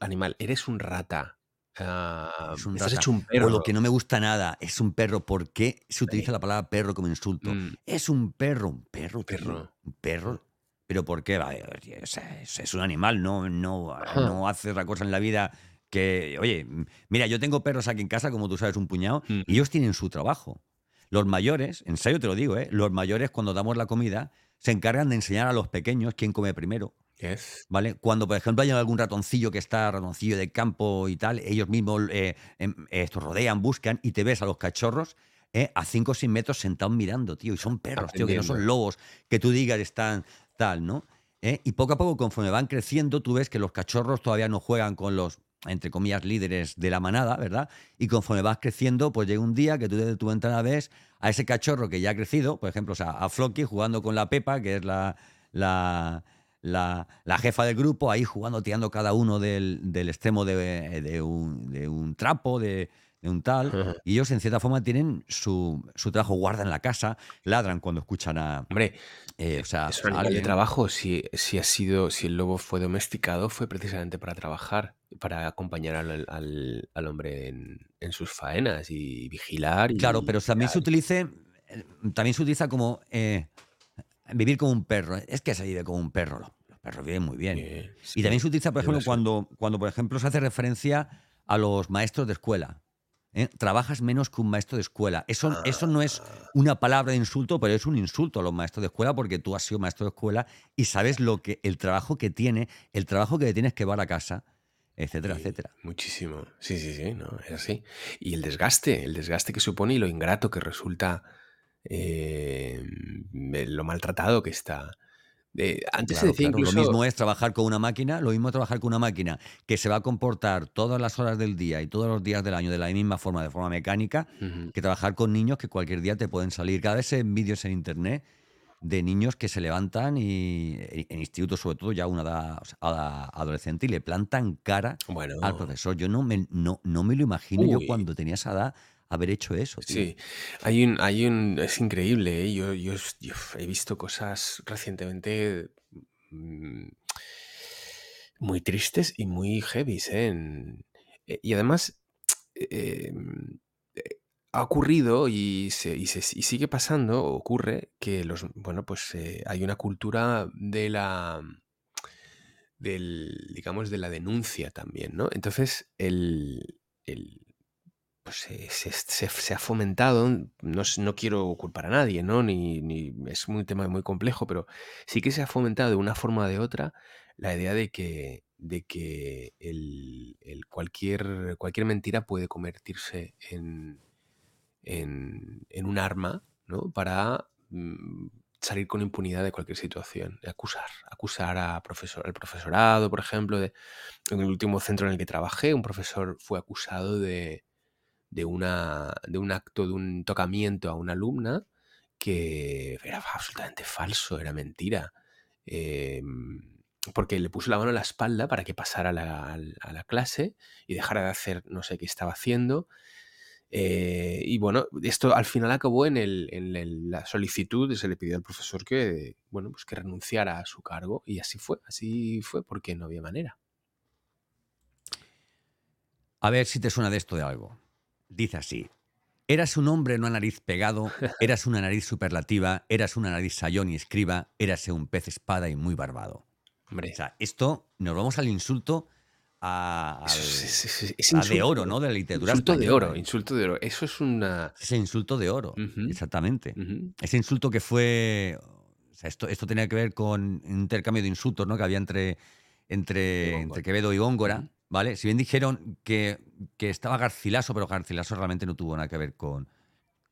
animal? Eres un rata. Es un estás rata. hecho un O perro. lo que no me gusta nada, es un perro. ¿Por qué se utiliza la palabra perro como insulto? Mm, Es un perro, un perro, Perro. un perro. ¿Pero por qué? O sea, es, es un animal, no, no, Ajá. no hace otra cosa en la vida que, oye, mira, yo tengo perros aquí en casa, como tú sabes, un puñado, Mm. y ellos tienen su trabajo. Los mayores, en serio te lo digo, ¿eh? los mayores cuando damos la comida se encargan de enseñar a los pequeños quién come primero. Yes. ¿Vale? Cuando, por ejemplo, hay algún ratoncillo que está ratoncillo de campo y tal, ellos mismos eh, em, esto, rodean, buscan y te ves a los cachorros eh, a 5 o 6 metros sentados mirando, tío. Y son perros, tío, que no son lobos, que tú digas están tal, ¿no? Eh, Y poco a poco, conforme van creciendo, tú ves que los cachorros todavía no juegan con los entre comillas, líderes de la manada, ¿verdad? Y conforme vas creciendo, pues llega un día que tú desde tu ventana ves a ese cachorro que ya ha crecido, por ejemplo, o sea, a Flocky jugando con la Pepa, que es la, la, la, la jefa del grupo, ahí jugando, tirando cada uno del, del extremo de, de, un, de un trapo, de, de un tal, y ellos en cierta forma tienen su, su trabajo, guardan la casa, ladran cuando escuchan a... Hombre, eh, o sea, a de trabajo, si, si ha sido, si el lobo fue domesticado, fue precisamente para trabajar, para acompañar al, al- al hombre en, en sus faenas y vigilar Claro, y pero también se utilice, eh, también se utiliza como eh, vivir como un perro. Es que se vive como un perro. Los, los perros viven muy bien. Y también se utiliza, por ejemplo, cuando, cuando, por ejemplo, se hace referencia a los maestros de escuela. ¿eh? Trabajas menos que un maestro de escuela. Eso, eso no es Ah, una palabra de insulto, pero es un insulto a los maestros de escuela porque tú has sido maestro de escuela y sabes lo que, el trabajo que tiene, el trabajo que tienes que llevar a casa, etcétera, sí, etcétera. muchísimo. Sí, sí, sí, no, es así. Y el desgaste, el desgaste que supone y lo ingrato que resulta eh, lo maltratado que está. Eh, antes decía claro. Lo mismo es trabajar con una máquina, lo mismo es trabajar con una máquina que se va a comportar todas las horas del día y todos los días del año de la misma forma, de forma mecánica, que trabajar con niños que cualquier día te pueden salir. Cada vez en vídeos en internet de niños que se levantan y en institutos sobre todo ya a una edad o sea, adolescente y le plantan cara al profesor. Yo no me, no, no me lo imagino yo cuando tenía esa edad haber hecho eso, tío. Sí, hay un, hay un, es increíble, ¿eh? Yo, yo, yo he visto cosas recientemente mm, muy tristes y muy heavies, ¿eh? En- eh, y además eh, eh, ha ocurrido y, se, y, sigue pasando, ocurre que los, bueno, pues eh, hay una cultura de la, del, digamos, de la denuncia también, ¿no? Entonces, el, el, pues se, ha fomentado, no, no quiero culpar a nadie, ¿no? Ni, ni- es un tema muy complejo, pero sí que se ha fomentado de una forma o de otra la idea de que, de que el, el cualquier, cualquier mentira puede convertirse en, en, en un arma, ¿no? Para mm, salir con impunidad de cualquier situación, acusar, acusar a profesor, al profesorado, por ejemplo, de, en el último centro en el que trabajé, un profesor fue acusado de, de, un acto, de un tocamiento a una alumna que era absolutamente falso, era mentira. Eh, porque le puso la mano en la espalda para que pasara a la, a la clase y dejara de hacer no sé qué estaba haciendo. Eh, y bueno, esto al final acabó en, el, en el- la solicitud, se le pidió al profesor que, bueno, pues que renunciara a su cargo y así fue, así fue porque no había manera. A ver si te suena de esto de algo. Dice así. Eras un hombre no a nariz pegado, eras una nariz superlativa, eras una nariz sayón y escriba, érase un pez espada y muy barbado. Hombre, O sea, esto nos vamos al insulto a, es, al- es- es- es a de oro, ¿no? De la literatura insulto de oro, ¿eh? insulto de oro. Eso es una... Ese insulto de oro, exactamente. Ese insulto que fue. O sea, esto, esto tenía que ver con un intercambio de insultos ¿no? que había entre, entre, Quevedo y Góngora. ¿vale? Si bien dijeron que, que estaba Garcilaso, pero Garcilaso realmente no tuvo nada que ver con,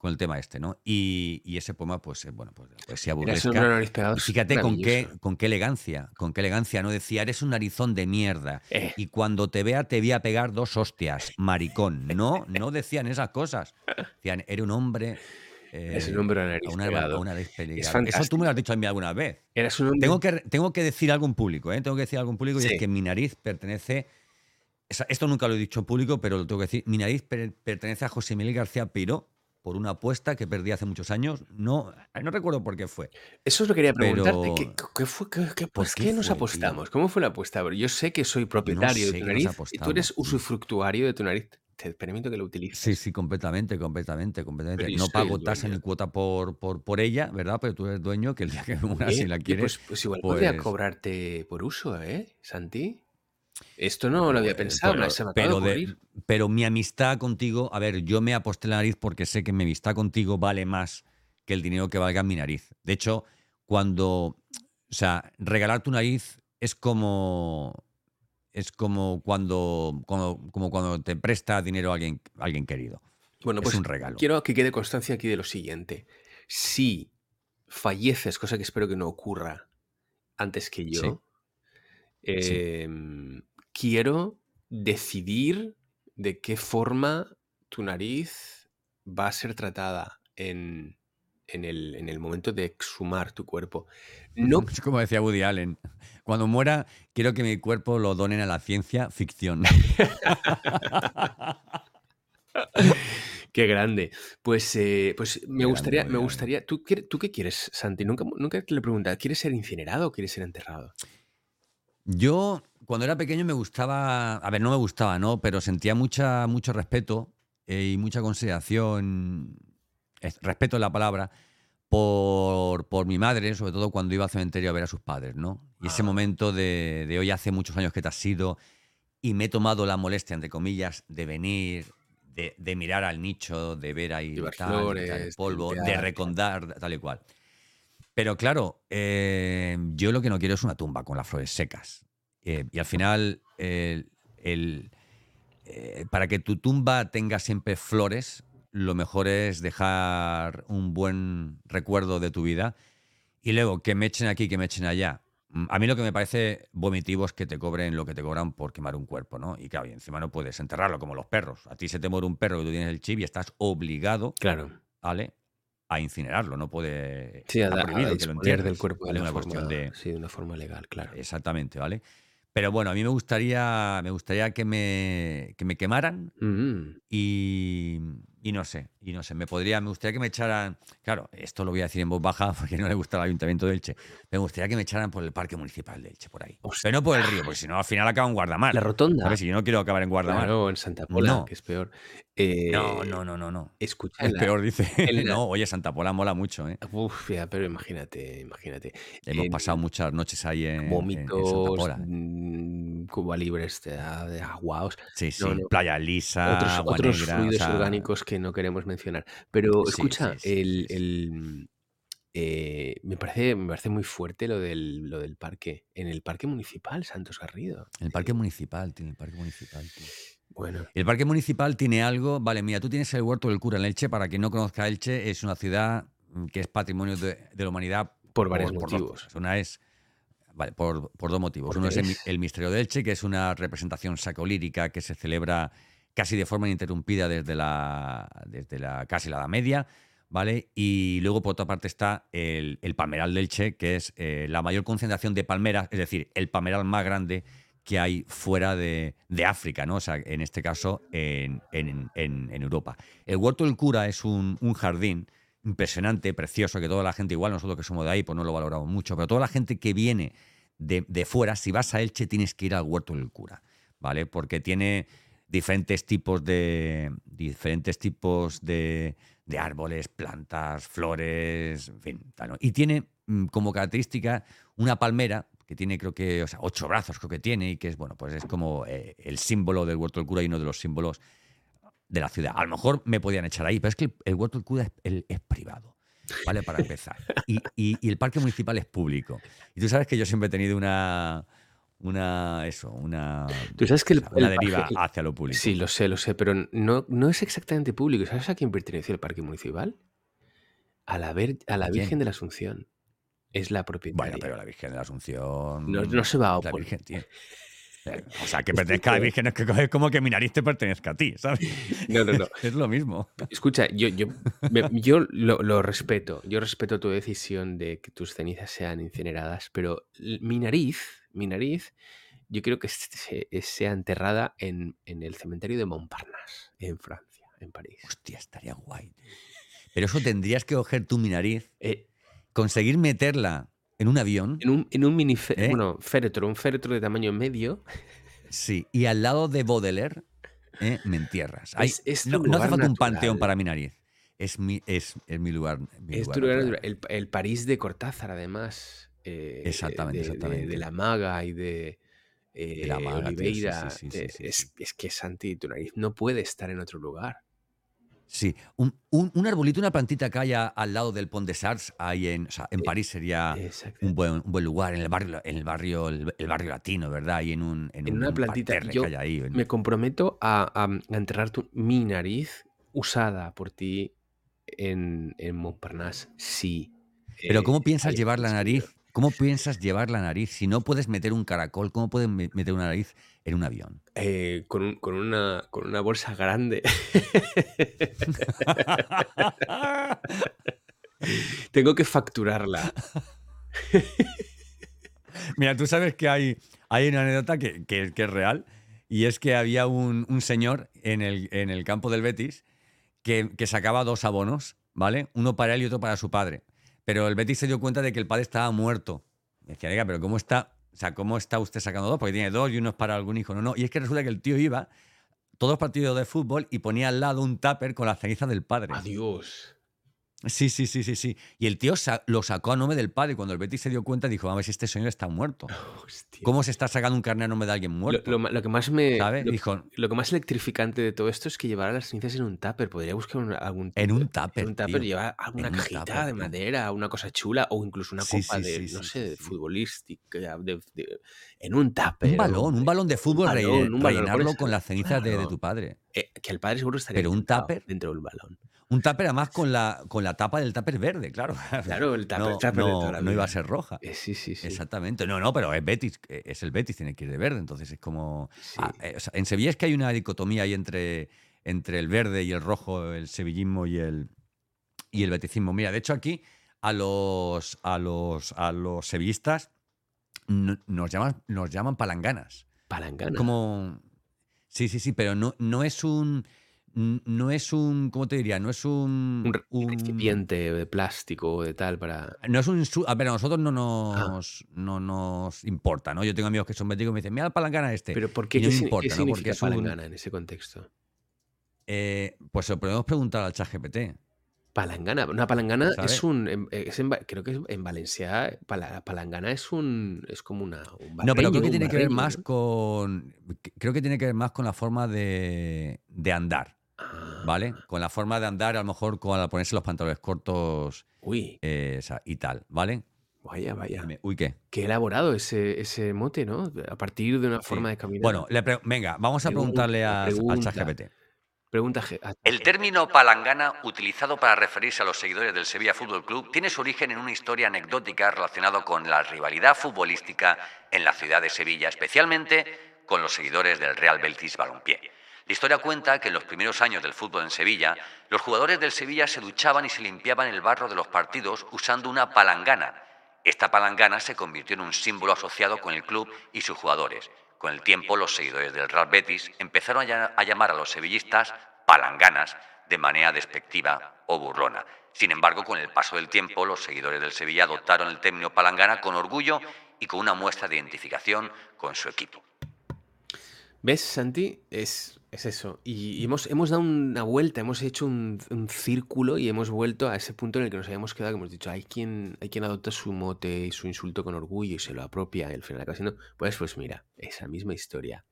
con el tema este, ¿no? Y, y ese poema, pues, eh, bueno, pues de la poesía un burlesca. Y es fíjate con qué, con qué elegancia, con qué elegancia, ¿no? Decía, eres un narizón de mierda. Eh, Y cuando te vea, te voy a pegar dos hostias, maricón. No, no decían esas cosas. Decían, era un hombre. eres un eh, hombre a a nariz una, a una vez Es. Eso tú me lo has dicho a mí alguna vez. Eras un hombre... Tengo que, tengo que decir algo en público, ¿eh? Tengo que decir algo en público y es que mi nariz pertenece. Esto nunca lo he dicho en público, pero lo tengo que decir. Mi nariz per- pertenece a José Miguel García Piro por una apuesta que perdí hace muchos años. No, no recuerdo por qué fue. Eso es lo que quería preguntarte. ¿Qué, Pero. qué fue, qué, ¿Por pues, qué ¿qué nos fue, tío? apostamos? ¿Cómo fue la apuesta? Yo sé que soy no propietario de tu nariz y tú eres usufructuario de tu nariz. Te permito que lo Sí, utilices. sí, completamente, completamente, completamente. yo No pago tasa ni cuota por, por, por ella, ¿verdad? Pero tú eres dueño que el día que muera, si la oye, quieres, pues, pues igual podría pues. cobrarte por uso, ¿eh, Santi? Esto no lo había Pues, pensado, se me acaba de pero, de, pero mi amistad contigo, a ver, yo me aposté la nariz porque sé que mi amistad contigo vale más que el dinero que valga mi nariz. De hecho, cuando, o sea, regalar tu nariz es como, es como cuando, cuando- como cuando te presta dinero a alguien, a alguien querido. Bueno, Es pues un regalo. quiero que quede constancia aquí de lo siguiente. Si falleces, cosa que espero que no ocurra antes que Sí, yo, sí. Quiero decidir de qué forma tu nariz va a ser tratada en, en, el, en el momento de exhumar tu cuerpo. No, Es como decía Woody Allen. Cuando muera, quiero que mi cuerpo lo donen a la ciencia ficción. qué grande. Pues, eh, pues me gustaría, me gustaría. ¿tú, qué, ¿Tú qué quieres, Santi? Nunca, nunca te le preguntas, ¿quieres ser incinerado o quieres ser enterrado? Yo, cuando era pequeño, me gustaba. A ver, no me gustaba, ¿no? Pero sentía mucha, mucho respeto eh, y mucha consideración. es- respeto es la palabra. Por, por mi madre, sobre todo cuando iba al cementerio a ver a sus padres, ¿no? Y ese Ah. momento de, de hoy hace muchos años que te has ido y me he tomado la molestia, entre comillas, de venir, de, de mirar al nicho, de ver ahí tal, de quitar el flores, polvo, de recondar, tal y cual. Pero claro, eh, yo lo que no quiero es una tumba con las flores secas. Eh, y al final, el- el, eh, para que tu tumba tenga siempre flores, lo mejor es dejar un buen recuerdo de tu vida y luego que me echen aquí, que me echen allá. Mm, A mí lo que me parece vomitivo es que te cobren lo que te cobran por quemar un cuerpo, ¿no? Y claro, y encima no puedes enterrarlo como los perros. A ti se te muere un perro y tú tienes el chip y estás obligado, Claro. ¿vale? A incinerarlo, no puede... Sí, a, a prohibido que lo del cuerpo de ¿vale? una Una cuestión de... sí, de una forma legal, claro. Exactamente, ¿vale? Pero bueno, a mí me gustaría, me gustaría que me, que me quemaran Mm, y, y no sé, y no sé, me podría, me gustaría que me echaran, claro, esto lo voy a decir en voz baja porque no le gusta el Ayuntamiento de Elche, me gustaría que me echaran por el Parque Municipal de Elche, por ahí. Pero no por el río, porque si no al final acabo en Guardamar. La rotonda. ¿Sabes? Si yo no quiero acabar en Guardamar. Claro, en Santa Pola, No. que es peor. Eh, No, no, no, no, no. Escucha, Es peor, dice. No, oye, Santa Pola mola mucho, ¿eh? Uf, ya, pero imagínate, imagínate. Hemos pasado muchas noches ahí en, en Santa Vómitos, Pola. mm, Cuba libres de, de aguaos, Sí, sí. no, no. Playa Lisa, otros, Agua otros Negra, o fluidos sea, orgánicos que no queremos mencionar. Pero Sí, escucha, sí, el, el, eh, me, parece, me parece muy fuerte lo del, lo del parque. En el parque municipal, Santos Garrido. El parque municipal, tío, el parque municipal, tío. bueno, El parque municipal tiene algo, vale, mira, tú tienes el huerto del cura en Elche, para quien no conozca Elche, es una ciudad mm, que es patrimonio de, de la humanidad por varios por motivos. Una es, vale, por, por dos motivos. ¿Por Uno es el, el misterio de Elche, que es una representación sacolírica que se celebra casi de forma ininterrumpida desde la, desde la casi la Edad Media, ¿vale? Y luego, por otra parte, está el, palmeral de Elche, que es eh, la mayor concentración de palmeras, es decir, el palmeral más grande que hay fuera de, de África, ¿no? O sea, en este caso, en, en- en- en Europa. El Huerto del Cura es un, un jardín impresionante, precioso, que toda la gente, igual nosotros que somos de ahí, pues no lo valoramos mucho, pero toda la gente que viene de, de fuera, si vas a Elche, tienes que ir al Huerto del Cura, ¿vale? Porque tiene diferentes tipos de diferentes tipos de, de árboles, plantas, flores, en fin, tal. Y tiene mm, como característica una palmera que tiene creo que, o sea, ocho brazos creo que tiene y que es, bueno, pues es como eh, el símbolo del Huerto del Cura y uno de los símbolos de la ciudad. A lo mejor me podían echar ahí, pero es que el, el Huerto del Cura es, el- es privado, ¿vale? Para empezar. Y, y- y el parque municipal es público. Y tú sabes que yo siempre he tenido una, una, eso, una, Tú sabes que el, o sea, una el deriva parque- hacia lo público. Sí, lo sé, lo sé, pero no, no es exactamente público. ¿Sabes a quién pertenece el parque municipal? A la, ver- a la. Virgen de la Asunción. Es la Bueno, propietaria. pero la Virgen de la Asunción. no, no se va a la. Virgen, tío. Eh, O sea, que pertenezca a la que- Virgen es como que mi nariz te pertenezca a ti, ¿sabes? No, no, no. Es lo mismo. Escucha, yo, yo, me- yo lo, lo respeto. Yo respeto tu decisión de que tus cenizas sean incineradas, pero mi nariz, mi nariz, yo quiero que se- sea enterrada en, en el cementerio de Montparnasse, en Francia, en París. Hostia, estaría guay. Pero eso tendrías que coger tu mi nariz, Eh, conseguir meterla en un avión, en un, en un mini ¿Eh? bueno, féretro, un féretro de tamaño medio. sí, y al lado de Baudelaire ¿eh? me entierras. Es- no, no hace falta un panteón para mi nariz. Es mi, es, es mi lugar. mi Es lugar tu lugar natural. natural. el, el París de Cortázar, además. Eh, Exactamente, de, de- exactamente. de la maga y de, eh, la Maga, tío, sí, Oliveira. sí, sí, de- sí, sí, es, es que Santi, tu nariz no puede estar en otro lugar. Sí, un, un, un arbolito, una plantita que haya al lado del Pont des Arts, ahí en, o sea, en Eh, París sería un buen, un buen lugar, en el barrio, en el barrio, el, el barrio latino, ¿verdad? Y en un, en En un una plantita, yo que hay ahí. en- Me comprometo a, a- enterrar tu- mi nariz usada por ti en, en Montparnasse. Sí. Pero eh, ¿cómo piensas haya llevar la nariz ¿Cómo piensas llevar la nariz? Si no puedes meter un caracol, ¿cómo puedes me- meter una nariz en un avión? Eh, con, un- con una, con una bolsa grande. Tengo que facturarla. Mira, tú sabes que hay, hay una anécdota que, que- que es real y es que había un, un señor en el, en el campo del Betis que, que sacaba dos abonos, ¿vale? Uno para él y otro para su padre. Pero el Betis se dio cuenta de que el padre estaba muerto. Decía, "Oiga, pero ¿cómo está, o sea, ¿cómo está usted sacando dos? Porque tiene dos y uno es para algún hijo. No, no. Y es que resulta que el tío iba todos partidos de fútbol y ponía al lado un tupper con la ceniza del padre. Adiós. Sí, sí, sí, sí, sí. Y el tío sa- lo sacó a nombre del padre. Y cuando el Betis se dio cuenta, dijo, vamos a ver si este señor está muerto. Hostia. ¿Cómo se está sacando un carnet a nombre de alguien muerto? lo lo que más me. Dijo, lo que más electrificante de todo esto es que llevara las cenizas en un tupper. Podría buscar un- algún en un En tupper, un tupper tío. llevar alguna En un cajita tupper, de madera, una cosa chula o incluso una Sí, copa sí, de, sí, no sé, de futbolística, de- de- en un tupper. Un balón, un balón de fútbol, balón, un balón, lo rellenarlo con en- las cenizas de, tu padre. Eh, que el padre seguro estaría Pero un tupper, dentro del balón. un tupper además con la, con la tapa del tupper verde, claro. Claro, el tupper, No, tupper de toda no, la no iba a ser roja. Eh, sí, sí, sí. Exactamente. No, no, pero es Betis, eh, es el Betis, tiene que ir de verde. Entonces es como. Sí. Ah, eh, o sea, en Sevilla es que hay una dicotomía ahí entre, entre el verde y el rojo, el sevillismo y el, y el beticismo. Mira, de hecho, aquí a los, a los, a los sevillistas no- nos llaman, nos llaman palanganas. Palangana. Como. Sí, sí, sí, pero no, no es un. No es un. ¿Cómo te diría? No es un. Un re- un- recipiente de plástico o de tal para. no es un A ver, a nosotros no Ah. nos, no nos importa, ¿no? Yo tengo amigos que son béticos y me dicen, mira el palangana este. Pero ¿por qué? y no ¿Qué, me sin- importa, qué ¿no? Porque es un- palangana en ese contexto? Eh, pues se lo podemos preguntar al chat GPT. Palangana. Una palangana ¿Sabes? es un. em, Es en Va- creo que es en Valencia. pala- palangana es un. Es como una. Un No, pero creo que tiene que ver más ¿no? con. Creo que tiene que ver más con la forma de, de andar, ¿vale? Ah, Con la forma de andar, a lo mejor con al ponerse los pantalones cortos uy, eh, o sea, y tal, ¿vale? vaya, vaya. Uy, ¿qué? Qué elaborado ese, ese mote, ¿no? A partir de una Sí. forma de caminar. Bueno, le venga, vamos a Pregunta, preguntarle a- al pregunta. chat GPT. Pregunta. Ge- a- El término palangana, utilizado para referirse a los seguidores del Sevilla Fútbol Club, tiene su origen en una historia anecdótica relacionada con la rivalidad futbolística en la ciudad de Sevilla, especialmente con los seguidores del Real Betis Balompié. La historia cuenta que en los primeros años del fútbol en Sevilla, los jugadores del Sevilla se duchaban y se limpiaban el barro de los partidos usando una palangana. Esta palangana se convirtió en un símbolo asociado con el club y sus jugadores. Con el tiempo, los seguidores del Real Betis empezaron a lla- a llamar a los sevillistas palanganas de manera despectiva o burlona. Sin embargo, con el paso del tiempo, los seguidores del Sevilla adoptaron el término palangana con orgullo y con una muestra de identificación con su equipo. ¿Ves, Santi? Es, es eso. Y, y hemos, hemos dado una vuelta, hemos hecho un, un círculo y hemos vuelto a ese punto en el que nos habíamos quedado, que hemos dicho, hay quien, hay quien adopta su mote y su insulto con orgullo y se lo apropia al final acaba siendo, pues, pues mira, esa misma historia.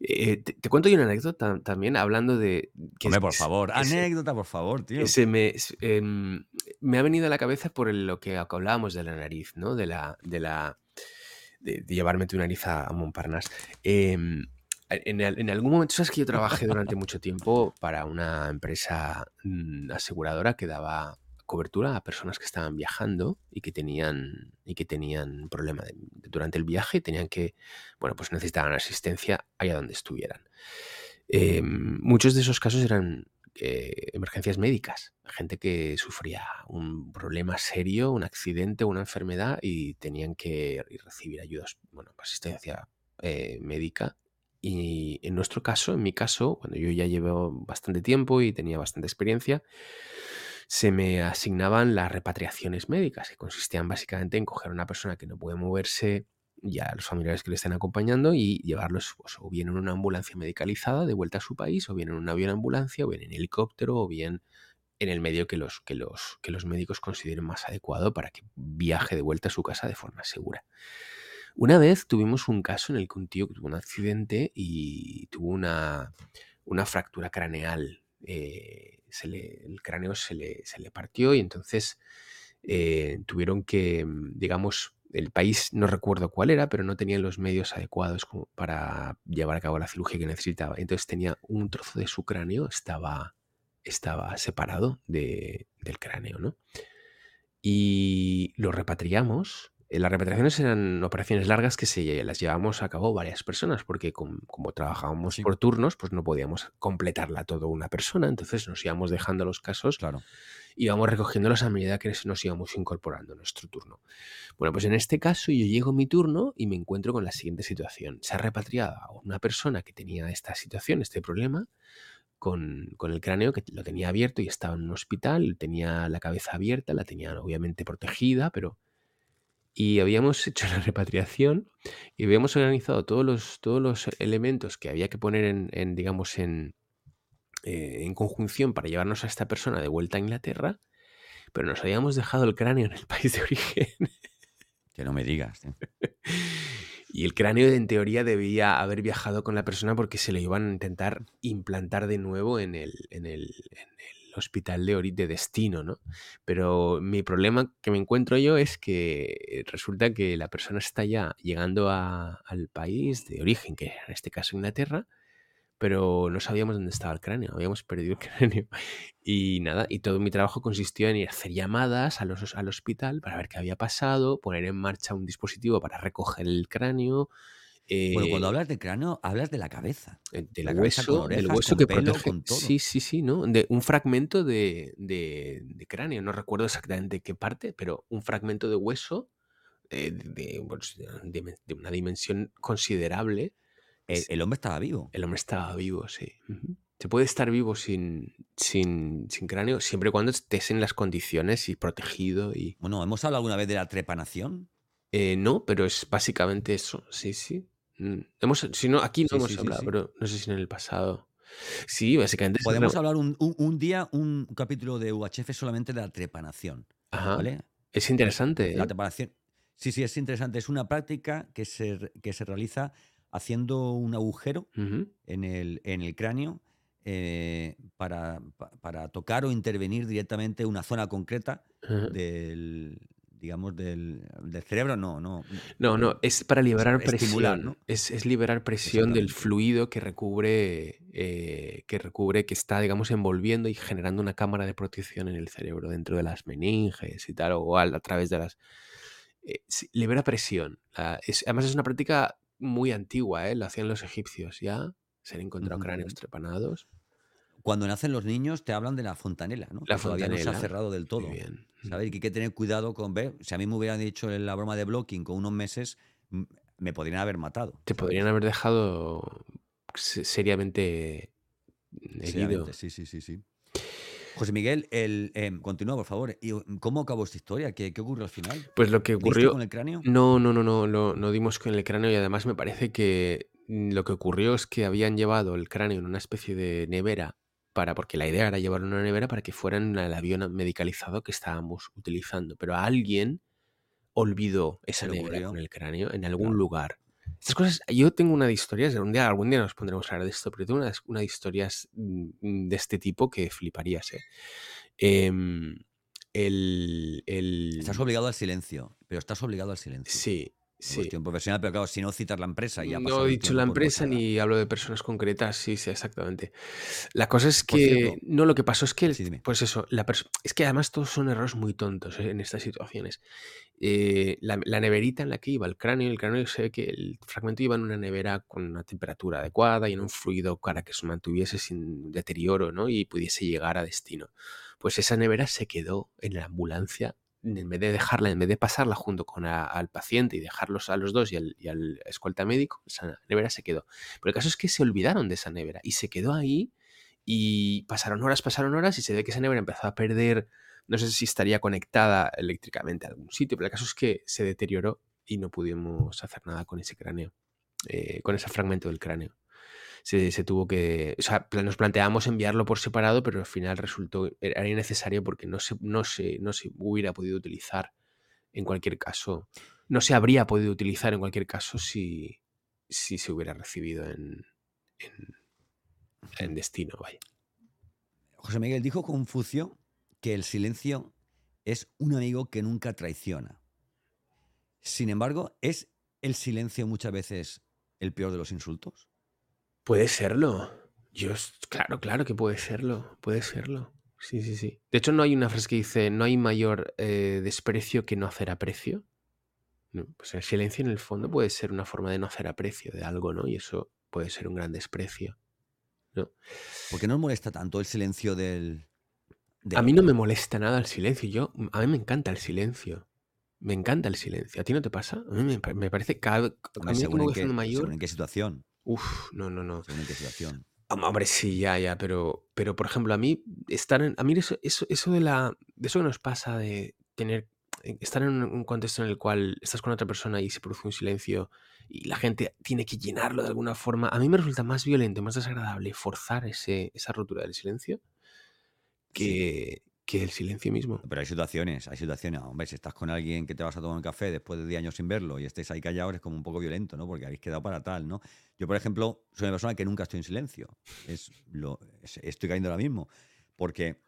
Eh, te, te cuento yo una anécdota también, hablando de... Que Hombre, es- por favor, se- anécdota, por favor, tío. se me, em, me ha venido a la cabeza por el- lo que hablábamos de la nariz, ¿no? De la, de la, de, de llevarme tu nariz a, a Montparnasse. Em, en, al- en algún momento, sabes que yo trabajé durante mucho tiempo para una empresa mm, aseguradora que daba cobertura a personas que estaban viajando y que tenían y que tenían problema durante el viaje y tenían que bueno pues necesitaban asistencia allá donde estuvieran Eh, muchos de esos casos eran emergencias médicas gente que sufría un problema serio un accidente una enfermedad y tenían que recibir ayudas bueno asistencia eh, médica. Y en nuestro caso, en mi caso, cuando yo ya llevo bastante tiempo y tenía bastante experiencia, se me asignaban las repatriaciones médicas, que consistían básicamente en coger a una persona que no puede moverse y a los familiares que le estén acompañando y llevarlos pues, o bien en una ambulancia medicalizada de vuelta a su país, o bien en un avión ambulancia, o bien en helicóptero, o bien en el medio que los, que los, que los médicos consideren más adecuado para que viaje de vuelta a su casa de forma segura. Una vez tuvimos un caso en el que un tío tuvo un accidente y tuvo una, una fractura craneal. eh, se le- el cráneo se le, se le partió y entonces eh, tuvieron que, digamos, el país, no recuerdo cuál era, pero no tenían los medios adecuados como para llevar a cabo la cirugía que necesitaba. Entonces tenía un trozo de su cráneo, estaba, estaba separado de- del cráneo, ¿no? Y lo repatriamos Eh, las repatriaciones eran operaciones largas que se las llevamos a cabo varias personas, porque como trabajábamos por turnos, pues no podíamos completarla todo una persona, entonces nos íbamos dejando los casos Claro. Íbamos recogiéndolos a medida que nos íbamos incorporando a nuestro turno. Bueno, pues en este caso yo llego a mi turno y me encuentro con la siguiente situación. Se ha repatriado a una persona que tenía esta situación, este problema, con, con el cráneo que lo tenía abierto y estaba en un hospital, tenía la cabeza abierta, la tenía obviamente protegida, pero y habíamos hecho la repatriación y habíamos organizado todos los, todos los elementos que había que poner en, digamos, en, eh, en conjunción para llevarnos a esta persona de vuelta a Inglaterra, pero nos habíamos dejado el cráneo en el país de origen. Que no me digas. y el cráneo, en teoría, debía haber viajado con la persona porque se lo iban a intentar implantar de nuevo en el, en el, en el hospital de, de destino, ¿no? Pero mi problema que me encuentro yo es que resulta que la persona está ya llegando al país de origen, que en este caso Inglaterra, pero no sabíamos dónde estaba el cráneo, habíamos perdido el cráneo. Y nada, y todo mi trabajo consistió en ir a hacer llamadas a los, al hospital para ver qué había pasado, poner en marcha un dispositivo para recoger el cráneo, bueno, cuando eh, hablas de cráneo, hablas de la cabeza. Eh, del hueso, del hueso que protege. Sí, sí, sí, ¿no? De un fragmento de, cráneo. No recuerdo exactamente qué parte, pero un fragmento de hueso eh, pues, de, una dimensión considerable. El, hombre estaba vivo. El hombre estaba vivo, sí. Se puede estar vivo sin, sin, sin, cráneo siempre y cuando estés en las condiciones y protegido. Y... Bueno, ¿hemos hablado alguna vez de la trepanación? no, pero es básicamente eso, sí, sí. Mm, hemos, si no, aquí no hemos hablado, pero no sé si en el pasado. Sí, básicamente. Podemos hablar un, día, un capítulo de UHF solamente de la trepanación. ¿vale? Es interesante. La ¿eh? trepanación. Sí, sí, es interesante. Es una práctica que se, que se realiza haciendo un agujero en, el, en el cráneo eh, para, para, tocar o intervenir directamente una zona concreta del, digamos, del, cerebro, no, no. No, no, es para liberar presión. Es, liberar presión del fluido que recubre, eh, que recubre, que está, digamos, envolviendo y generando una cámara de protección en el cerebro, dentro de las meninges y tal, o a, través de las. Eh, libera presión. además, es una práctica muy antigua, ¿eh? Lo hacían los egipcios ya. Se han encontrado cráneos trepanados. Cuando nacen los niños te hablan de la fontanela, ¿no? La fontanela. Todavía no se ha cerrado del todo. bien. ¿Sabes? Y hay que tener cuidado con ver. Si a mí me hubieran dicho la broma de blocking con unos meses, me podrían haber matado. Te podrían haber dejado seriamente herido. Sí, sí, sí, sí. José Miguel, el, em, continúa, por favor. ¿Cómo acabó esta historia? ¿Qué, ¿Qué, ocurrió al final? Pues lo que ocurrió. con el cráneo? No, no, no, no, no, no dimos con el cráneo y además me parece que lo que ocurrió es que habían llevado el cráneo en una especie de nevera para, porque la idea era llevarlo en una nevera para que fuera en el avión medicalizado que estábamos utilizando, pero alguien olvidó esa nevera con el cráneo en algún lugar. Estas cosas, yo tengo una de historias, un día, algún día nos pondremos a hablar de esto, pero tengo una, una de historias mm, de este tipo que fliparías, ¿eh? Em, el, el... Estás obligado al silencio, pero estás obligado al silencio. Sí, Sí. Cuestión profesional, pero claro, si no citas la empresa ya No he dicho la empresa ni hablo de personas concretas, sí, sí, exactamente. La cosa es que, no, lo que pasó es que, pues eso, la es que además todos son errores muy tontos ¿eh? en estas situaciones. Eh, la, neverita en la que iba el cráneo, el cráneo se ve que el fragmento iba en una nevera con una temperatura adecuada y en un fluido para que se mantuviese sin deterioro, ¿no? Y pudiese llegar a destino. Pues esa nevera se quedó en la ambulancia en vez de dejarla, en vez de pasarla junto con al paciente y dejarlos a los dos y al, escolta médico, esa nevera se quedó. Pero el caso es que se olvidaron de esa nevera y se quedó ahí y pasaron horas, pasaron horas y se ve que esa nevera empezó a perder, no sé si estaría conectada eléctricamente a algún sitio, pero el caso es que se deterioró y no pudimos hacer nada con ese cráneo, eh, con ese fragmento del cráneo se, tuvo que. O sea, nos planteamos enviarlo por separado, pero al final resultó. Era innecesario porque no se, no se, no se hubiera podido utilizar en cualquier caso. No se habría podido utilizar en cualquier caso si, si se hubiera recibido en, en, en destino, vaya. José Miguel dijo Confucio que el silencio es un amigo que nunca traiciona. Sin embargo, ¿es el silencio muchas veces el peor de los insultos? Puede serlo. Yo, claro, claro que puede serlo. Puede serlo. Sí, sí, sí. De hecho, no hay una frase que dice, no hay mayor eh, desprecio que no hacer aprecio. Pues el silencio en el fondo puede ser una forma de no hacer aprecio de algo, ¿no? Y eso puede ser un gran desprecio. ¿no? ¿Por qué no molesta tanto el silencio del, A mí no me molesta nada el silencio. Yo, a mí me encanta el silencio. Me encanta el silencio. ¿A ti no te pasa? A mí me, parece cada a mí en qué, mayor. ¿En qué situación? Uf, no, no, no. ¿En qué situación? Hombre, sí, ya, ya, pero, pero por ejemplo, a mí estar en, a mí eso, eso, eso de la, de eso que nos pasa de tener, eh, estar en un contexto en el cual estás con otra persona y se produce un silencio y la gente tiene que llenarlo de alguna forma, a mí me resulta más violento, más desagradable forzar ese, esa rotura del silencio que, que el silencio mismo. Pero hay situaciones, hay situaciones. Hombre, si estás con alguien que te vas a tomar un café después de 10 años sin verlo y estés ahí callados, es como un poco violento, ¿no? Porque habéis quedado para tal, ¿no? Yo, por ejemplo, soy una persona que nunca estoy en silencio. Es lo, estoy cayendo ahora mismo. Porque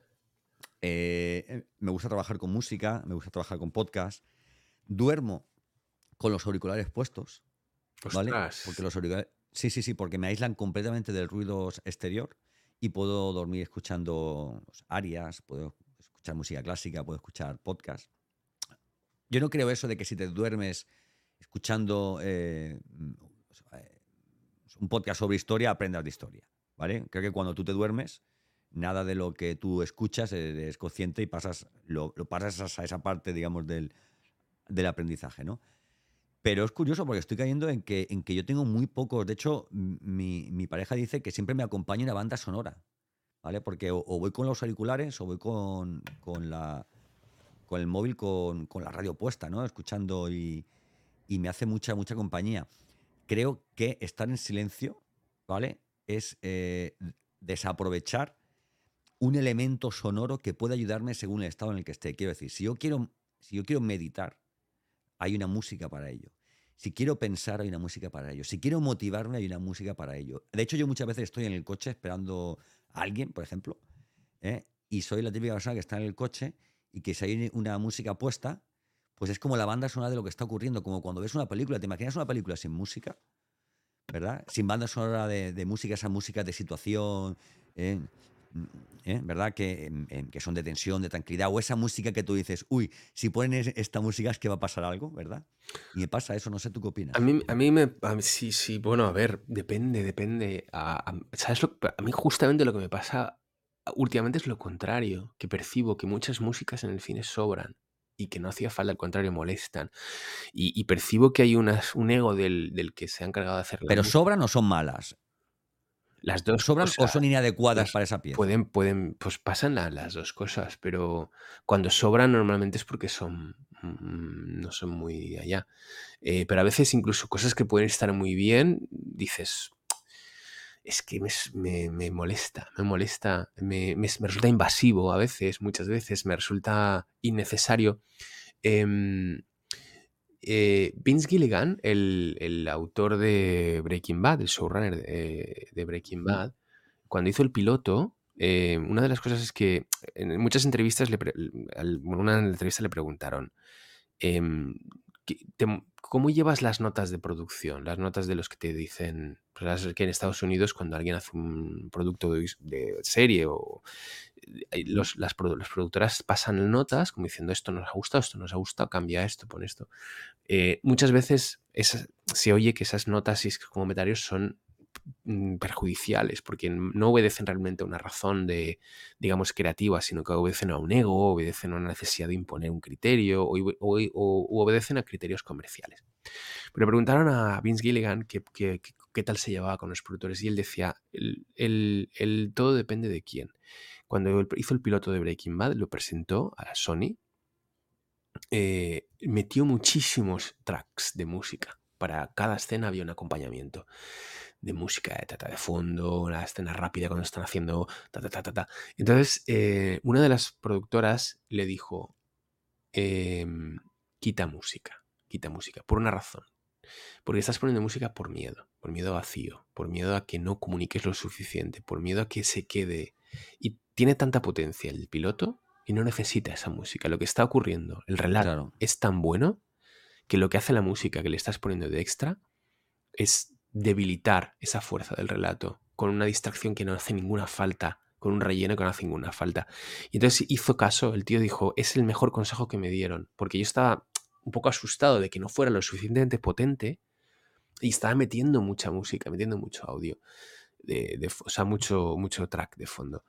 eh, me gusta trabajar con música, me gusta trabajar con podcast. Duermo con los auriculares puestos. ¿Vale? Porque los auriculares. Sí, sí, sí, porque me aíslan completamente del ruido exterior y puedo dormir escuchando arias, puedo escuchar música clásica, puedo escuchar podcast. Yo no creo eso de que si te duermes escuchando eh, un podcast sobre historia, aprendas de historia. ¿vale? Creo que cuando tú te duermes, nada de lo que tú escuchas es consciente y pasas, lo, pasas a esa parte, digamos, del, del aprendizaje, ¿no? Pero es curioso porque estoy cayendo en que, en que yo tengo muy pocos. De hecho, mi, mi, pareja dice que siempre me acompaña una banda sonora. ¿Vale? Porque o, voy con los auriculares o voy con, con, la, con el móvil con, con, la radio puesta, ¿no? Escuchando y, y, me hace mucha, mucha compañía. Creo que estar en silencio, ¿vale? Es eh, desaprovechar un elemento sonoro que puede ayudarme según el estado en el que esté. Quiero decir, si yo quiero, si yo quiero meditar, hay una música para ello. Si quiero pensar, hay una música para ello. Si quiero motivarme, hay una música para ello. De hecho, yo muchas veces estoy en el coche esperando alguien, por ejemplo, ¿eh? y soy la típica persona que está en el coche y que si hay una música puesta, pues es como la banda sonora de lo que está ocurriendo, como cuando ves una película, ¿te imaginas una película sin música? ¿Verdad? Sin banda sonora de, música, esa música de situación, ¿eh? ¿Eh? ¿verdad? Que, que, son de tensión, de tranquilidad, o esa música que tú dices, uy, si ponen esta música es que va a pasar algo, ¿verdad? Y me pasa eso, no sé, ¿tú qué opinas? A mí, a mí me, sí, sí, bueno, a ver, depende, depende. A, ¿Sabes lo, a mí justamente lo que me pasa últimamente es lo contrario, que percibo que muchas músicas en el cine sobran y que no hacía falta, al contrario, molestan. Y, percibo que hay unas, un ego del, del, que se ha encargado de hacer ¿Pero sobran o son malas? Las dos sobran o, son inadecuadas para esa pieza. Pueden, pueden, pues pasan las dos cosas, pero cuando sobran normalmente es porque son mm, no son muy allá. Eh, pero a veces incluso cosas que pueden estar muy bien, dices, es que me, me, molesta, me molesta, me, me, resulta invasivo a veces, muchas veces, me resulta innecesario. Eh, eh, Vince Gilligan, el, autor de Breaking Bad, el showrunner de, Breaking Bad, cuando hizo el piloto, eh, una de las cosas es que en muchas entrevistas, le una entrevista le preguntaron, ¿cómo llevas las notas de producción? Las notas de los que te dicen, pues que en Estados Unidos cuando alguien hace un producto de, serie o los, las, productoras pasan notas como diciendo esto nos ha gustado, esto nos ha gustado, cambia esto, pon esto. Eh, muchas veces se oye que esas notas y comentarios son perjudiciales porque no obedecen realmente a una razón de, digamos, creativa, sino que obedecen a un ego, obedecen a una necesidad de imponer un criterio o, obedecen a criterios comerciales. Pero preguntaron a Vince Gilligan qué, tal se llevaba con los productores y él decía, el todo depende de quién. Cuando hizo el piloto de Breaking Bad, lo presentó a la Sony, eh, metió muchísimos tracks de música. Para cada escena había un acompañamiento de música de, tata, de fondo, una escena rápida cuando están haciendo ta, ta, ta, ta. Entonces, eh, una de las productoras le dijo, em, quita música, quita música, por una razón. Porque estás poniendo música por miedo, por miedo a vacío, por miedo a que no comuniques lo suficiente, por miedo a que se quede. Y tiene tanta potencia el piloto y no necesita esa música. Lo que está ocurriendo, el relato es tan bueno que lo que hace la música que le estás poniendo de extra es debilitar esa fuerza del relato con una distracción que no hace ninguna falta, con un relleno que no hace ninguna falta. Y entonces hizo caso, el tío dijo, es el mejor consejo que me dieron, porque yo estaba un poco asustado de que no fuera lo suficientemente potente y estaba metiendo mucha música, metiendo mucho audio, de, o sea, mucho, mucho track de fondo.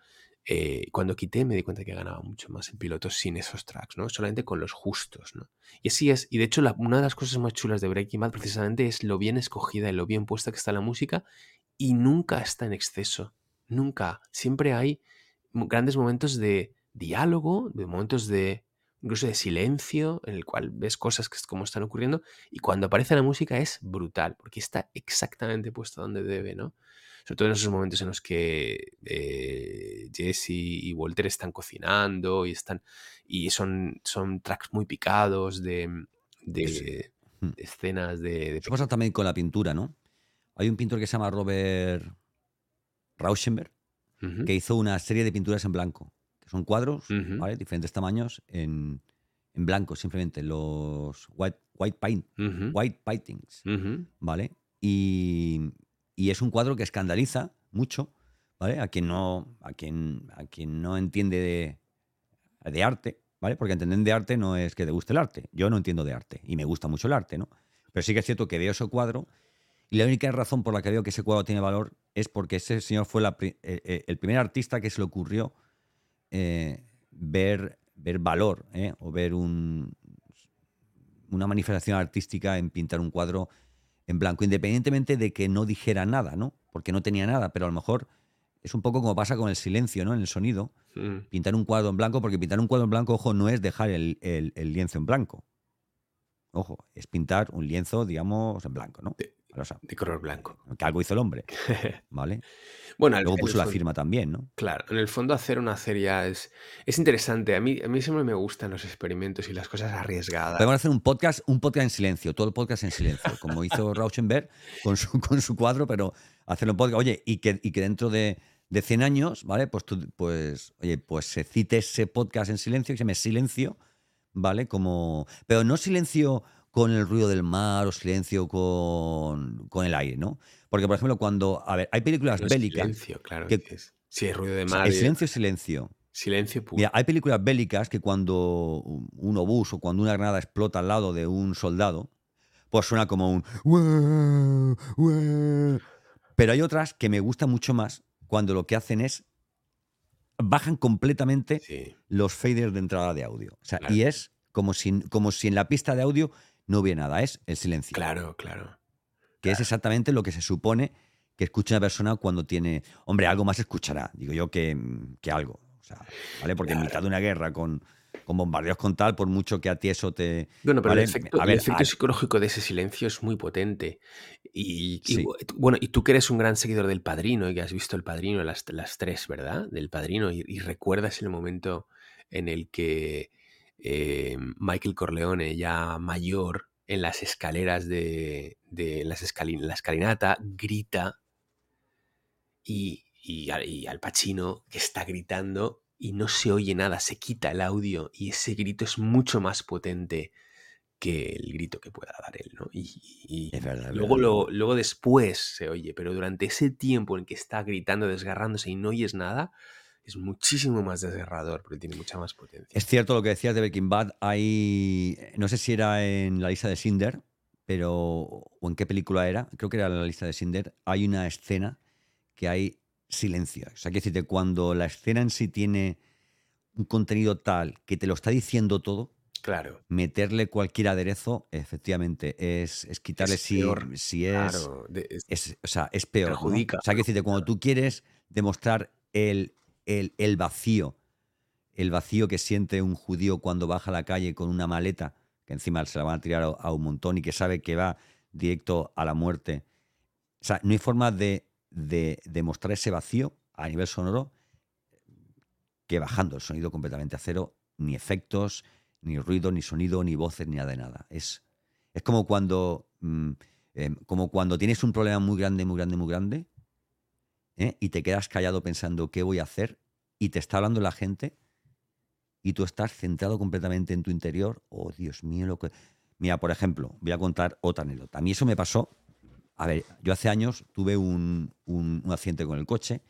Eh, cuando quité me di cuenta que ganaba mucho más el piloto sin esos tracks, ¿no? Solamente con los justos, ¿no? Y así es. Y de hecho, una de las cosas más chulas de Breaking Bad precisamente es lo bien escogida y lo bien puesta que está la música y nunca está en exceso. Nunca. Siempre hay grandes momentos de diálogo, de momentos de incluso de silencio, en el cual ves cosas que como están ocurriendo, y cuando aparece la música es brutal, porque está exactamente puesto donde debe, ¿no? Sobre todo en esos momentos en los que eh, Jesse y Walter están cocinando y están. y son, son tracks muy picados de, de, hmm. escenas de. Eso pasa también con la pintura, ¿no? Hay un pintor que se llama Robert Rauschenberg, que hizo una serie de pinturas en blanco son cuadros, ¿vale? Diferentes tamaños en, en, blanco, simplemente, los white, white paint, white paintings, ¿vale? Y, y, es un cuadro que escandaliza mucho, ¿vale? A quien no, a quien, a quien no entiende de, arte, ¿vale? Porque entender de arte no es que te guste el arte. Yo no entiendo de arte y me gusta mucho el arte, ¿no? Pero sí que es cierto que veo ese cuadro y la única razón por la que veo que ese cuadro tiene valor es porque ese señor fue la, eh, eh, el primer artista que se le ocurrió eh, ver, ver valor o ver un, una manifestación artística en pintar un cuadro en blanco, independientemente de que no dijera nada, ¿no? Porque no tenía nada, pero a lo mejor es un poco como pasa con el silencio, ¿no? En el sonido. Pintar un cuadro en blanco, porque pintar un cuadro en blanco, ojo, no es dejar el, lienzo en blanco. Ojo, es pintar un lienzo, digamos, en blanco, ¿no? De color blanco. Que algo hizo el hombre. ¿Vale? Bueno, Luego puso la firma también, ¿no? Claro, en el fondo hacer una serie es, es interesante. A mí, a mí siempre me gustan los experimentos y las cosas arriesgadas. Podemos hacer un podcast, un podcast en silencio, todo el podcast en silencio, como hizo Rauschenberg con su, con su cuadro, pero hacerlo un podcast. Oye, y que, y que dentro de, de 100 años, ¿vale? Pues, pues, oye, pues se cite ese podcast en silencio, que se llame Silencio, ¿vale? Como, pero no silencio con el ruido del mar o silencio con, con el aire, ¿no? Porque, por ejemplo, cuando. A ver, hay películas bélicas. Silencio, claro. Que, es. Sí, el ruido de mar. el silencio es silencio. Silencio puro. Mira, hay películas bélicas que cuando un obús o cuando una granada explota al lado de un soldado, pues suena como un. Pero hay otras que me gustan mucho más cuando lo que hacen es. Bajan completamente los faders de entrada de audio. O sea, y es como si, como si en la pista de audio no hubiera nada, es el silencio. Claro, claro que es exactamente lo que se supone que escucha una persona cuando tiene. Hombre, algo más escuchará, digo yo, que, que algo. ¿vale? Porque en mitad de una guerra con, con bombardeos con tal, por mucho que a ti eso te. Bueno, pero el efecto, psicológico de ese silencio es muy potente. Y, bueno, y tú que eres un gran seguidor del padrino y que has visto el padrino, las, las tres, ¿verdad? Del padrino, y, recuerdas el momento en el que eh, Michael Corleone, ya mayor, en las escaleras de, las la escalinata, grita y, al Pachino que está gritando y no se oye nada, se quita el audio y ese grito es mucho más potente que el grito que pueda dar él, ¿no? Y, luego, Lo, luego después se oye, pero durante ese tiempo en que está gritando, desgarrándose y no oyes nada, es muchísimo más desgarrador porque tiene mucha más potencia. Es cierto lo que decías de Breaking Bad. Hay, no sé si era en la lista de Cinder, pero o en qué película era. Creo que era en la lista de Cinder. Hay una escena que hay silencio. O sea, que decirte, cuando la escena en sí tiene un contenido tal que te lo está diciendo todo, Claro. Meterle cualquier aderezo, efectivamente, es, es quitarle si, si es, es, O sea, es peor. Perjudica. O sea, que decirte, cuando tú quieres demostrar el el, vacío, el vacío que siente un judío cuando baja a la calle con una maleta, que encima se la van a tirar a, un montón y que sabe que va directo a la muerte. O sea, no hay forma de, de, mostrar ese vacío a nivel sonoro que bajando el sonido completamente a cero, ni efectos, ni ruido, ni sonido, ni voces, ni nada de nada. Es, es como cuando. Mm, em, como cuando tienes un problema muy grande, muy grande, muy grande, ¿eh? y te quedas callado pensando qué voy a hacer y te está hablando la gente y tú estás centrado completamente en tu interior. Oh, Dios mío, lo que... Mira, por ejemplo, voy a contar otra anécdota. A mí eso me pasó. A ver, yo hace años tuve un, un, accidente con el coche,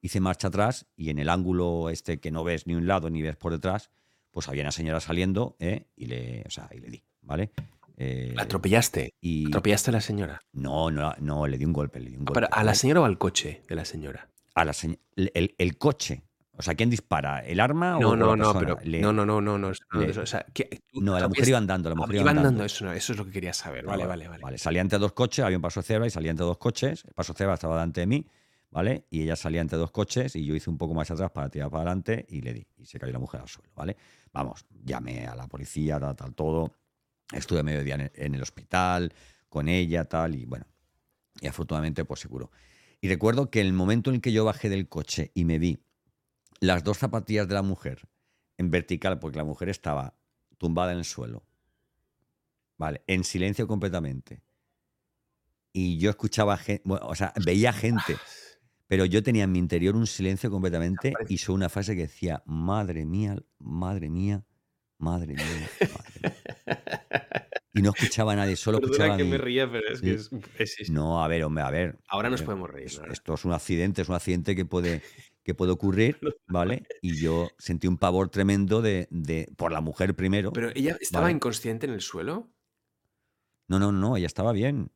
hice marcha atrás y en el ángulo este que no ves ni un lado ni ves por detrás, pues había una señora saliendo ¿eh? y, le, o sea, y le di. ¿vale? Eh, ¿La atropellaste? y ¿Atropellaste a la señora? no, no, no, le di un golpe, le di un Ah, pero ¿A la ¿vale? señora o al coche de la señora? A la señ- el, coche. O sea, ¿quién dispara? ¿El arma o- No, o, no, la no, pero Le- no, no, no, no, no, le- eso, o sea, ¿qué- tú no, la mujer iba andando, la Ah, mujer iba andando, andando. eso, no, eso es lo que quería saber. Vale, vale, vale. Salía entre dos coches, había un paso cebra y salía entre dos coches. El paso cebra estaba delante de mí, ¿vale? Y ella salía entre dos coches y yo hice un poco más atrás para tirar para adelante y le di. Y se cayó la mujer al suelo, ¿vale? Vamos, llamé a la policía, tal, tal, todo. Estuve medio día en el, en el hospital con ella, tal, y bueno. Y afortunadamente, pues seguro. Y recuerdo que el momento en el que yo bajé del coche y me vi las dos zapatillas de la mujer en vertical, porque la mujer estaba tumbada en el suelo, ¿vale? En silencio completamente. Y yo escuchaba gente, o sea, veía gente, pero yo tenía en mi interior un silencio completamente y solo una frase que decía, madre mía, madre mía, madre mía, madre mía. Y no escuchaba a nadie, solo escuchaba Perdona a que mí. me ría, pero es que Sí. es, es- es- No, a ver, hombre, a ver. Ahora nos a ver, podemos reír. Esto es un accidente, es un accidente que puede, que puede ocurrir, ¿vale? Y yo sentí un pavor tremendo de, de por la mujer primero. Pero ella estaba Vale. inconsciente en el suelo. No, no, no, ella estaba bien.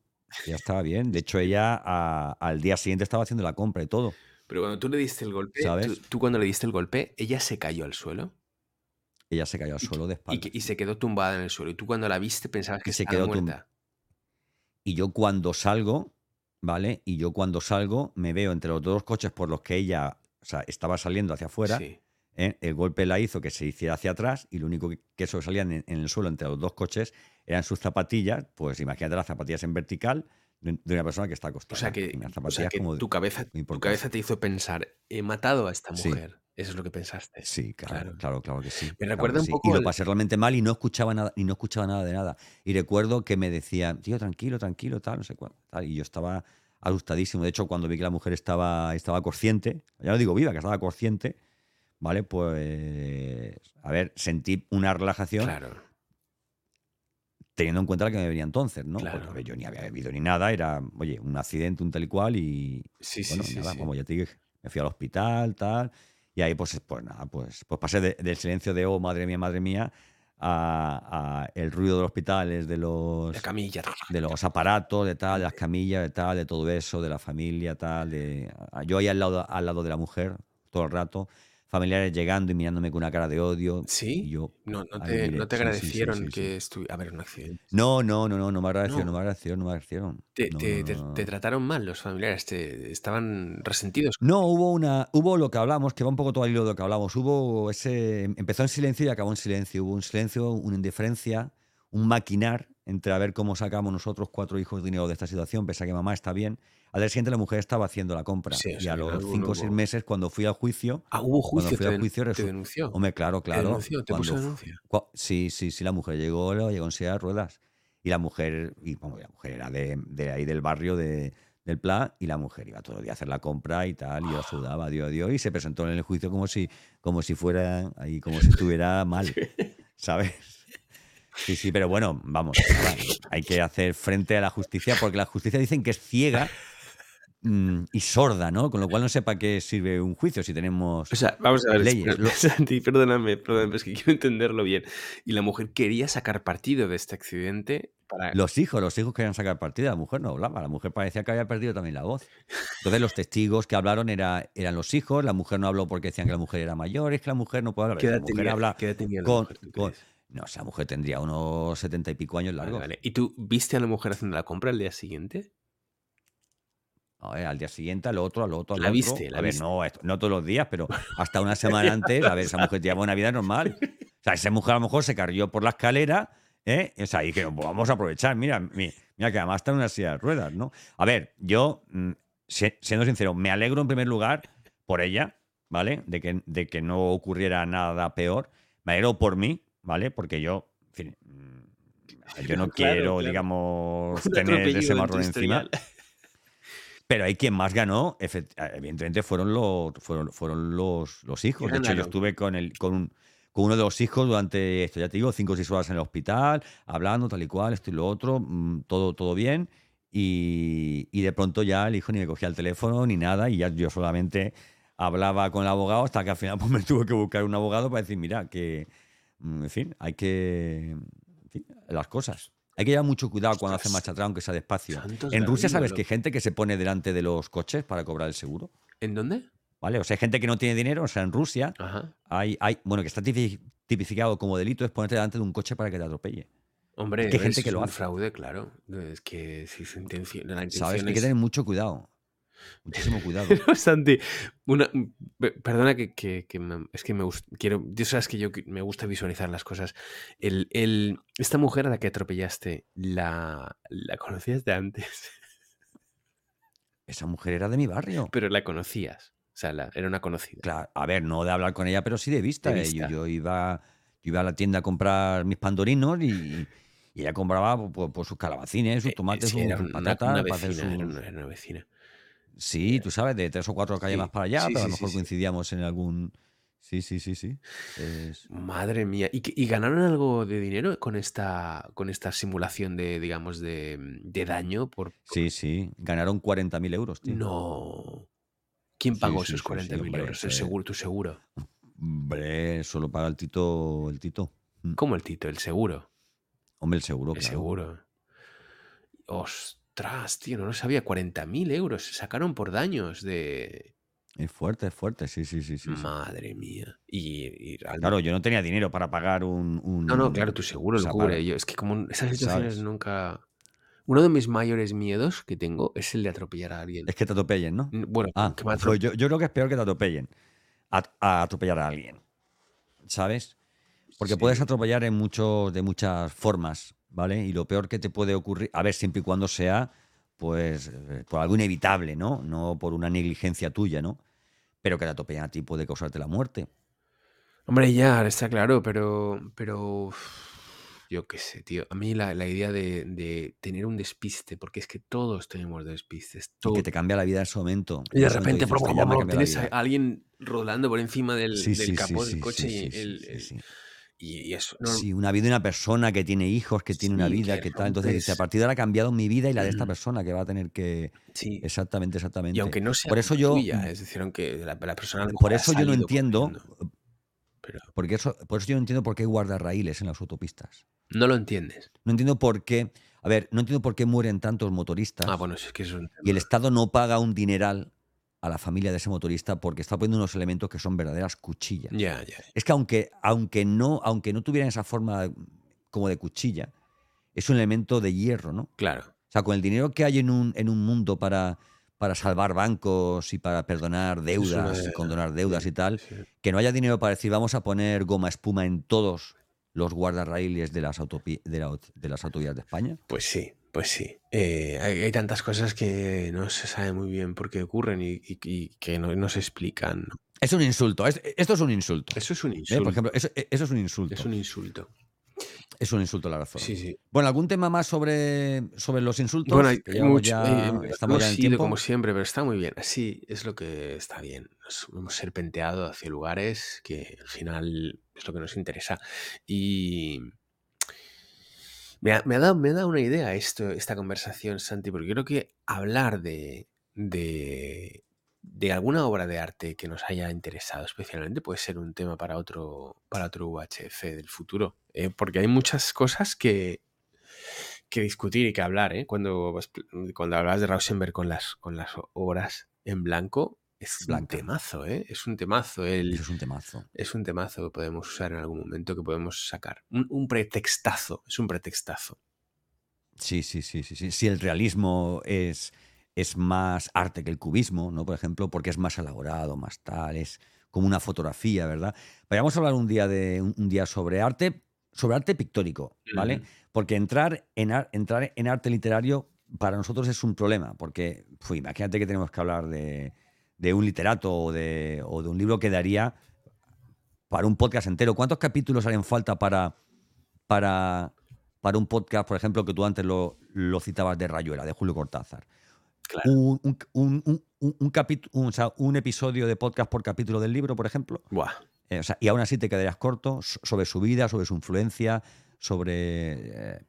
Ella estaba bien. De hecho, ella a- al día siguiente estaba haciendo la compra y todo. Pero cuando tú le diste el golpe, ¿Sabes? tú, tú cuando le diste el golpe, ella se cayó al suelo Ella se cayó al suelo de y, espaldas. que- y se quedó tumbada en el suelo. Y tú cuando la viste pensabas que se estaba quedó muerta. Y yo cuando salgo, ¿vale? Y yo cuando salgo me veo entre los dos coches por los que ella o sea, estaba saliendo hacia afuera. Sí. ¿eh? El golpe la hizo que se hiciera hacia atrás y lo único que, que sobresalían en, en el suelo entre los dos coches eran sus zapatillas. Pues imagínate las zapatillas en vertical de, de una persona que está O acostada. sea que, o sea que como de- tu, cabeza, tu cabeza te hizo pensar, he matado a esta Sí. Eso es lo que pensaste. Sí, claro, Claro. claro, claro, que sí. Me recuerda un sí. poco Y lo pasé realmente mal y no escuchaba nada, y no escuchaba nada de nada. Y recuerdo que me decían, tío, tranquilo, tranquilo, tal, no sé cuánto. Tal. Y yo estaba asustadísimo. De hecho, cuando vi que la mujer estaba, estaba consciente, ya no digo viva, que estaba consciente, ¿vale? Pues, a ver, sentí una relajación Claro. teniendo en cuenta la que me venía entonces, ¿no? Claro. Porque, yo ni había bebido ni nada, era, oye, un accidente, un tal y cual, y Sí, sí, bueno, sí. nada, sí. como ya te dije, me fui al hospital, tal, y ahí pues, pues nada, pues, pues pasé de- del silencio de, oh, madre mía, madre mía, a, a el ruido del hospital, es de los, camilla. de los aparatos, de tal, de las camillas, de tal, de todo eso, de la familia, tal, de... Yo ahí al lado, al lado de la mujer, todo el rato, familiares llegando y mirándome con una cara de odio, ¿Sí? yo... No, no ahí te, no te sí, sí, sí, agradecieron sí, que estuviera. A ver, un accidente. No, no, no, no, no me agradecieron, no, No. me agradecieron, no me agradecieron. Te, No, te- no, trataron mal los familiares, te, estaban resentidos. No, hubo una, hubo lo que hablamos, que va un poco todo al hilo de lo que hablamos. Hubo ese, empezó en silencio y acabó en silencio. Hubo un silencio, una indiferencia, un maquinar entre a ver cómo sacamos nosotros cuatro hijos dinero de esta situación, pese a que mamá está bien. Al día siguiente la mujer estaba haciendo la compra Sí, y sea, a los cinco o seis meses cuando fui al juicio, Ah, hubo cuando juicio, fui te, al juicio te denunció. hombre, claro, Te claro. denunció, te puso cuando fu- denuncia. Sí, sí, sí, la mujer llegó, llegó en silla de ruedas. Y la mujer, y bueno, la mujer era de, de ahí del barrio de, del Pla, y la mujer iba todo el día a hacer la compra y tal, y yo sudaba, Dios, Dios, y se presentó en el juicio como si, como si fuera ahí, como si estuviera mal, ¿sabes? Sí, sí, pero bueno, vamos, hay que hacer frente a la justicia, porque la justicia dicen que es ciega mm, y sorda, ¿no? Con lo cual no sé para qué sirve un juicio si tenemos O sea, vamos a ver, leyes. Santi, perdóname, perdóname, es que quiero entenderlo bien. Y la mujer quería sacar partido de este accidente para... Los hijos, los hijos querían sacar partido, la mujer no hablaba, la mujer parecía que había perdido también la voz. Entonces los testigos que hablaron era, eran los hijos, la mujer no habló porque decían que la mujer era mayor, es que la mujer no puede hablar, ¿Qué la mujer tenía, habla qué edad tenía la con, mujer, con-? No, esa mujer tendría unos setenta y pico años largos. vale. ¿Y tú viste a la mujer haciendo la compra al día siguiente? A ver, al día siguiente, al otro, al otro, al La otro. viste, la a ver, viste. no, no todos los días, pero hasta una semana antes, a ver, esa mujer llevaba una vida normal. O sea, esa mujer a lo mejor se carrió por la escalera, ¿eh? O sea, y que pues vamos a aprovechar, mira, mi- mira que además está en una silla de ruedas, ¿no? A ver, yo, mm, siendo sincero, me alegro en primer lugar por ella, ¿vale? De que, de que no ocurriera nada peor. Me alegro por mí, ¿vale? Porque yo, en fin, mm, yo no Claro, quiero, claro. digamos, Un tener ese marrón encima. historial. Pero hay quien más ganó, evidentemente, fueron los, fueron, fueron los, los hijos. De hecho, yo estuve con, el, con, un- con uno de los hijos durante, esto ya te digo, cinco o seis horas en el hospital, hablando tal y cual, esto y lo otro, mm, todo, todo bien. Y, y de pronto ya el hijo ni me cogía el teléfono ni nada, y ya yo solamente hablaba con el abogado hasta que al final pues, me tuve que buscar un abogado para decir, mira, que, mm, en fin, hay que en fin, las cosas. Hay que llevar mucho cuidado cuando hace marcha atrás, aunque sea despacio. Santos En Rusia, ¿sabes que hay gente que se pone delante de los coches para cobrar el seguro? ¿En dónde? ¿Vale? O sea, hay gente que no tiene dinero, o sea, en Rusia Ajá. hay, hay bueno, que está tipi- tipificado como delito es ponerte delante de un coche para que te atropelle. Hombre, Es que hay ves, gente que es lo un hace. fraude, claro. Es que si su intención, la intención ¿Sabes? Hay que tener mucho cuidado. Muchísimo cuidado. No obstante, una, pe- perdona que, que- que me- es que me quiero, tú sabes que yo me gusta visualizar las cosas. El, el- esta mujer a la que atropellaste, ¿la, la conocías de antes? Esa mujer era de mi barrio. Pero la conocías. O sea, la- era una conocida. Claro, a ver, no de hablar con ella, pero sí de vista. De eh. Yo- vista. Yo, iba, yo iba a la tienda a comprar mis pandorinos y, y ella compraba pues, pues, sus calabacines, sus Eh, tomates, sí, sus, era sus una, patatas. una para hacer vecina, era sus- una, era una vecina. Sí, tú sabes, de tres o cuatro calles Sí, más para allá, sí, pero a lo mejor coincidíamos en algún. Sí, sí, sí, sí. Es- Madre mía. ¿Y, ganaron algo de dinero con esta, con esta simulación de, digamos, de, de daño por... Sí, sí. Ganaron 40.000 euros, tío. No. ¿Quién pagó sí, esos sí, sí, 40.000 hombre, euros? El eh, seguro, tu seguro. Hombre, solo paga el Tito. El Tito. Mm. ¿Cómo el Tito? El seguro. Hombre, el seguro, El claro. seguro. Ostras, tío, no lo sabía. 40.000 euros se sacaron por daños de... Es fuerte, es fuerte, sí, sí, sí, sí. sí. Madre mía. Y, y realmente- Claro, yo no tenía dinero para pagar un. un- No, no, claro, tu seguro o lo cubre. para- Yo, es que como esas situaciones ¿Sabes? nunca... Uno de mis mayores miedos que tengo es el de atropellar a alguien. Es que te atropellen, ¿no? Bueno, Ah, que me pues yo, yo creo que es peor que te atropellen. A, a atropellar a alguien. ¿Sabes? Porque Sí. puedes atropellar en muchos, de muchas formas, ¿vale? Y lo peor que te puede ocurrir, a ver, siempre y cuando sea, pues, eh, por algo inevitable, ¿no? No por una negligencia tuya, ¿no? Pero que te atropellen a ti puede causarte la muerte. Hombre, ya, está claro, pero, pero yo qué sé, tío. A mí la, la idea de, de tener un despiste, porque es que todos tenemos despistes, Y todos. que te cambia la vida en ese momento. Y de repente dices, "Hostia, ya me ha cambiado la tienes a vida". alguien rodando por encima del, Sí, del sí, capó sí, del coche y, el- el-. Y- y eso. No, Sí, una vida de una persona que tiene hijos, que tiene una vida, que que tal. Entonces dice, a partir de ahora ha cambiado mi vida y la de esta Mm. persona que va a tener que... sí. Exactamente, exactamente. Y aunque no sea Por eso yo, tuya, es decir, aunque la, la persona por eso yo no entiendo, pero porque eso, por eso yo no entiendo por qué hay guardarraíles en las autopistas. no lo entiendes. No entiendo por qué, a ver, no entiendo por qué mueren tantos motoristas Ah, bueno, es que es un y el. Estado no paga un dineral a la familia de ese motorista porque está poniendo unos elementos que son verdaderas cuchillas. Ya, ya. Es que aunque, aunque, no, aunque no tuvieran esa forma como de cuchilla, es un elemento de hierro, ¿no? Claro. O sea, con el dinero que hay en un, en un mundo para, para salvar bancos y para perdonar deudas y condonar deudas y tal, Sí. que no haya dinero para decir vamos a poner goma espuma en todos los guardarraíles de las, de, la de las autovías de España. Pues sí, pues sí. Eh, hay, hay tantas cosas que no se sabe muy bien por qué ocurren y, y- y que no, no se explican. Es un insulto. es- esto es un insulto. Eso es un ¿eh? insulto. Por ejemplo, eso, eso es un insulto. es un insulto. Es un insulto a la razón. Sí, sí. Bueno, ¿algún tema más sobre, sobre los insultos? Bueno, hay, mucho. ya- eh, estamos hemos ya en ido tiempo. como siempre, pero está muy bien. Así es lo que está bien. Nos hemos serpenteado hacia lugares que al final es lo que nos interesa. Y me ha, dado, me ha dado una idea esto, esta conversación, Santi, porque creo que hablar de, de, de alguna obra de arte que nos haya interesado especialmente puede ser un tema para otro, para otro UHF del futuro. ¿eh? Porque hay muchas cosas que, que discutir y que hablar, ¿eh? Cuando, cuando hablas de Rauschenberg con las, con las obras en blanco, es Blanca. un temazo, ¿eh? Es un temazo. El, Eso es un temazo. es un temazo que podemos usar en algún momento, que podemos sacar. Un, un pretextazo, es un pretextazo. Sí, sí, sí, sí, sí. Si el realismo es, es más arte que el cubismo, ¿no? Por ejemplo, porque es más elaborado, más tal, es como una fotografía, ¿verdad? Vayamos a hablar un día de un, día sobre arte, sobre arte pictórico, ¿vale? Porque entrar en, ar- entrar en arte literario para nosotros es un problema, porque fu, imagínate que tenemos que hablar de, de un literato o de, o de un libro que daría para un podcast entero. ¿Cuántos capítulos harían falta para, para, para un podcast, por ejemplo, que tú antes lo, lo citabas de Rayuela, de Julio Cortázar? Claro. Un, un, un, un- o sea, episodio de podcast por capítulo del libro, por ejemplo. Buah. Eh, o sea, y aún así te quedarías corto so- sobre su vida, sobre su influencia, sobre, eh,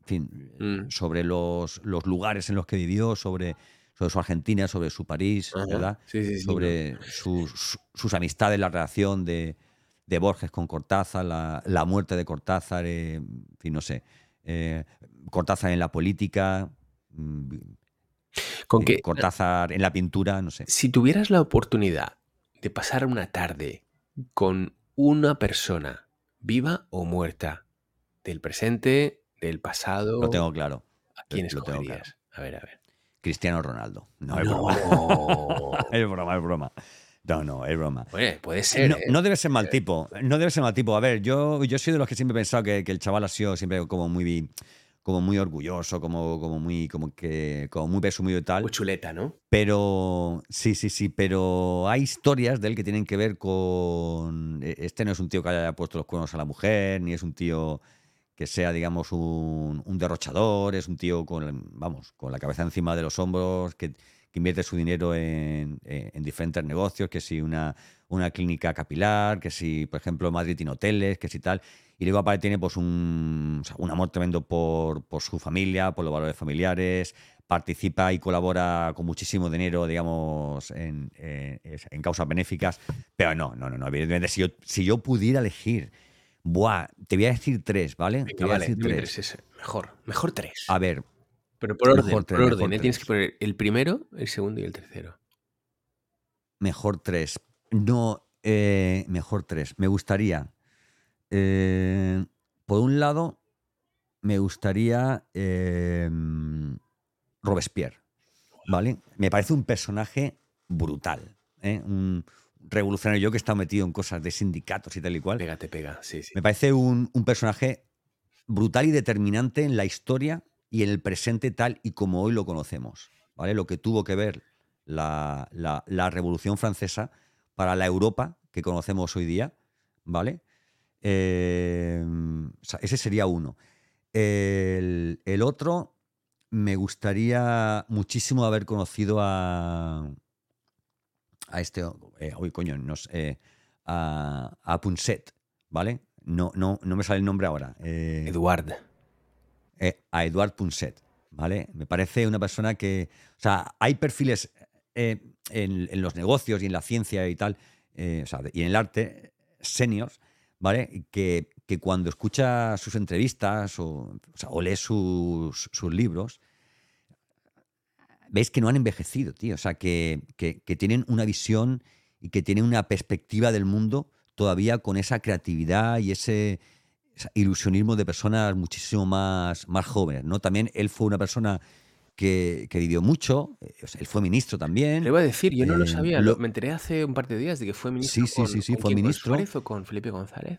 en fin, Mm. sobre los, los lugares en los que vivió, sobre, sobre su Argentina, sobre su París, Ajá. ¿verdad? Sí, sí, sobre sus, sus amistades, la relación de, de Borges con Cortázar, la, la muerte de Cortázar, eh, en fin, no sé, eh, Cortázar en la política, mm, Con eh, que Cortázar en la pintura, no sé. si tuvieras la oportunidad de pasar una tarde con una persona, viva o muerta, del presente, del pasado, Lo tengo claro. ¿a quién escogerías? A ver, a ver. Cristiano Ronaldo. No, es broma. Es broma, es broma. No, no, es broma. Oye, puede ser. No, ¿eh? no debe ser mal tipo. No debe ser mal tipo. A ver, yo, yo soy de los que siempre he pensado que, que el chaval ha sido siempre como muy, como muy orgulloso, como, como muy, como que, como muy presumido y tal. Muy chuleta, ¿no? Pero sí, sí, sí, pero hay historias de él que tienen que ver con... e- Este no es un tío que haya puesto los cuernos a la mujer, ni es un tío que sea, digamos, un, un derrochador, es un tío con, vamos, con la cabeza encima de los hombros, que, que invierte su dinero en, en- en diferentes negocios, que si una, una clínica capilar, que si, por ejemplo, Madrid tiene hoteles, que si tal. Y luego aparte tiene pues un, un amor tremendo por, por su familia, por los valores familiares, participa y colabora con muchísimo dinero, digamos, en, en- en causas benéficas. Pero no, no, no, no. Evidentemente, si yo, si yo pudiera elegir, buah, te voy a decir tres, ¿vale? te voy a decir tres. ese. Mejor, mejor tres. A ver, Pero por orden, mejor tres, por mejor orden, ¿eh? Tienes que poner el primero, el segundo y el tercero. mejor tres. No, eh, mejor tres. Me gustaría, eh, por un lado, me gustaría eh, Robespierre, ¿vale? Me parece un personaje brutal, ¿eh? un revolucionario. Yo que he estado metido en cosas de sindicatos y tal y cual, Pega, te pega, sí, sí. me parece un, un personaje brutal y determinante en la historia y en el presente tal y como hoy lo conocemos. ¿vale? Lo que tuvo que ver la, la- la Revolución Francesa para la Europa que conocemos hoy día. ¿vale? Eh, o sea, ese sería uno. El, el otro, me gustaría muchísimo haber conocido a, a este, eh, uy, coño, no sé, eh, a, a Punset, ¿vale? No, no, no me sale el nombre ahora. eh, Eduard. eh, a Eduard Punset, ¿vale? Me parece una persona que, o sea, hay perfiles eh, en, en los negocios y en la ciencia y tal, eh, o sea, y en el arte, seniors, ¿vale? Que, que cuando escucha sus entrevistas o, o, sea, o lee sus, sus libros, veis que no han envejecido, tío. O sea, que, que- que tienen una visión y que tienen una perspectiva del mundo todavía con esa creatividad y ese, ese ilusionismo de personas muchísimo más, más jóvenes, ¿no? También él fue una persona que, que vivió mucho, eh, él fue ministro también. Le iba a decir, yo no lo Eh, sabía. lo- me enteré hace un par de días de que fue ministro. Sí, sí, con, sí, sí, ¿con fue ministro. Suárez o con Felipe González?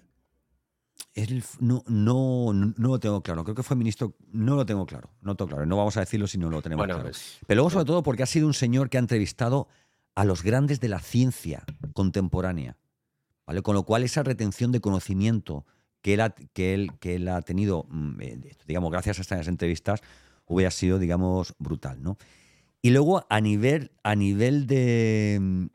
No, no, no, lo tengo claro. Creo que fue ministro. No lo tengo claro. No lo tengo claro. No vamos a decirlo si no lo tenemos Bueno, claro. pues, Pero luego, sobre todo, porque ha sido un señor que ha entrevistado a los grandes de la ciencia contemporánea. ¿vale? Con lo cual, esa retención de conocimiento que él ha, que él, que él ha tenido, mm, eh, digamos, gracias a estas entrevistas, hubiera sido, digamos, brutal. ¿no? Y luego, a nivel, a nivel de. mm,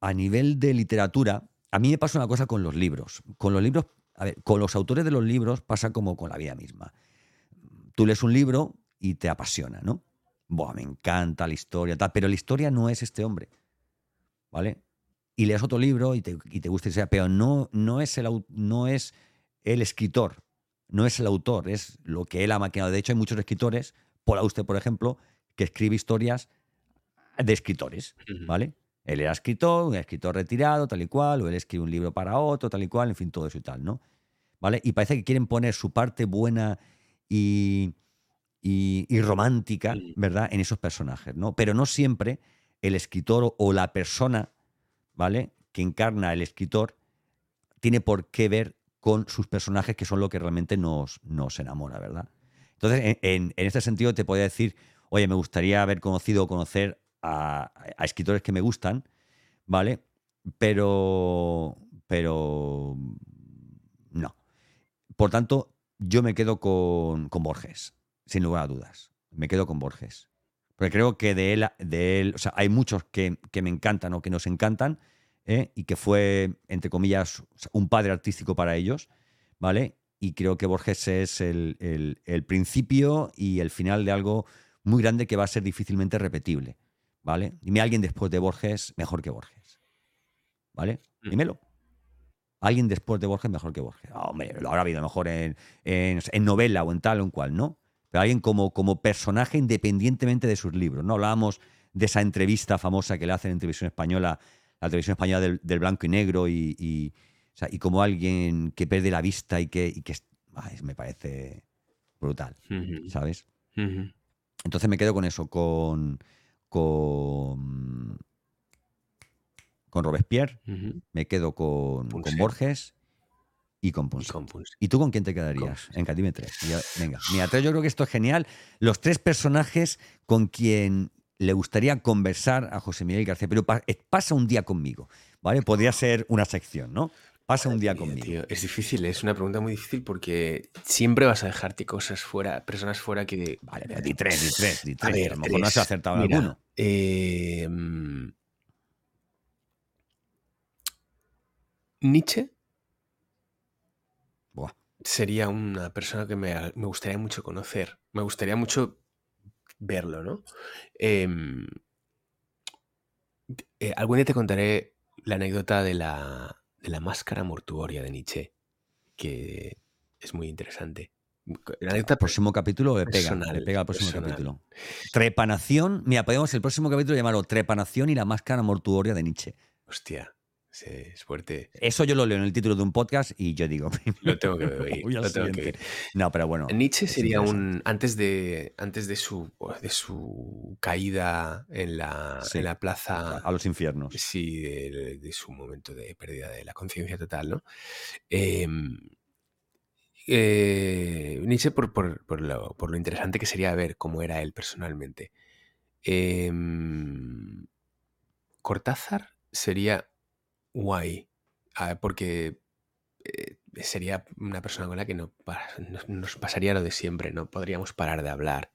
A nivel de literatura, a mí me pasa una cosa con los libros. Con los libros, a ver, con los autores de los libros pasa como con la vida misma. Tú lees un libro y te apasiona, ¿no? Buah, me encanta la historia, tal, pero la historia no es este hombre, ¿vale? Y lees otro libro y te, y te gusta y sea, pero no, no, es el, no es el escritor, no es el autor, es lo que él ha maquinado. De hecho, hay muchos escritores, Paul Auster, por ejemplo, que escribe historias de escritores. ¿vale? Él era escritor, un escritor retirado, tal y cual, o él escribe un libro para otro, tal y cual, en fin, todo eso y tal, ¿no? ¿Vale? Y parece que quieren poner su parte buena y, y, y romántica. ¿verdad?, en esos personajes, ¿no? Pero no siempre el escritor o- o la persona, ¿vale?, que encarna el escritor tiene por qué ver con sus personajes, que son lo que realmente nos, nos enamora, ¿verdad? Entonces, en, en- en este sentido, te podría decir, oye, me gustaría haber conocido o conocer a, escritores que me gustan, ¿vale? Pero, pero, no. Por tanto, yo me quedo con, con Borges, sin lugar a dudas. Me quedo con Borges. Porque creo que de él, de él o sea, hay muchos que, que me encantan o que nos encantan, ¿eh? y que fue, entre comillas, un padre artístico para ellos, ¿vale? Y creo que Borges es el- el principio y el final de algo muy grande que va a ser difícilmente repetible, ¿vale? Dime a alguien después de Borges mejor que Borges, ¿vale? Mm. Dímelo. alguien después de Borges mejor que Borges. Ah, hombre, lo habrá habido mejor en, en, en novela o en tal o en cual, ¿no? Pero alguien como, como personaje independientemente de sus libros. ¿no? Hablábamos de esa entrevista famosa que le hacen en televisión española, la televisión española del, del blanco y negro, y, y, o sea, y, como alguien que pierde la vista y que, y que ay, me parece brutal, uh -huh. ¿sabes? Uh -huh. Entonces me quedo con eso, con, con, con Robespierre, uh -huh. me quedo con, con Borges y con Punset. ¿Y tú con quién te quedarías? Con... En dime tres. Ya, venga, mira, tres, yo creo que esto es genial. Los tres personajes con quien le gustaría conversar a José Miguel García, pero pa pasa un día conmigo, ¿vale? Podría ser una sección, ¿no? Pasa un día conmigo. tío, es difícil, es una pregunta muy difícil porque siempre vas a dejarte cosas fuera, personas fuera que. Vale, pero di tres, di tres, di tres. A, ver, a lo mejor tres. no has acertado Mira, alguno. Eh, Nietzsche Buah. sería una persona que me, me, gustaría mucho conocer. Me gustaría mucho verlo, ¿no? Eh, eh, algún día te contaré la anécdota de la, de la máscara mortuoria de Nietzsche, que es muy interesante. Anécdota el próximo capítulo le pega, personal, le pega al próximo personal. capítulo. Trepanación, mira, podemos el próximo capítulo llamarlo Trepanación y la máscara mortuoria de Nietzsche. Hostia, sí, es fuerte. Eso yo lo leo en el título de un podcast y yo digo, lo tengo que oír. lo tengo que oír. No, pero bueno. Nietzsche sería un antes de antes de su de su caída en la, sí, en la plaza a los infiernos. Sí, de, de su momento de pérdida de la conciencia total, ¿no? Eh, eh, Nietzsche por, por, por, lo, por, lo, interesante que sería ver cómo era él personalmente. Eh, Cortázar sería guay, porque eh, sería una persona con la que no, nos, pasaría lo de siempre, no podríamos parar de hablar.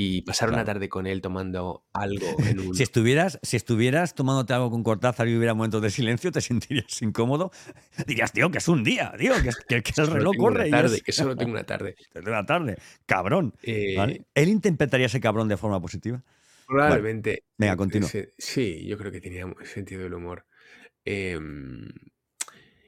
Y pasar claro. una tarde con él tomando algo en un... si, estuvieras, si estuvieras tomándote algo con Cortázar y hubiera momentos de silencio, te sentirías incómodo. Dirías, tío, que es un día, tío, que, que, que el reloj corre. Tarde, es... que solo tengo una tarde. Tengo una tarde. Cabrón. Eh... ¿vale? ¿Él interpretaría ese cabrón de forma positiva? Probablemente. Bueno, venga, continúa. Sí, yo creo que tenía sentido del humor. Eh,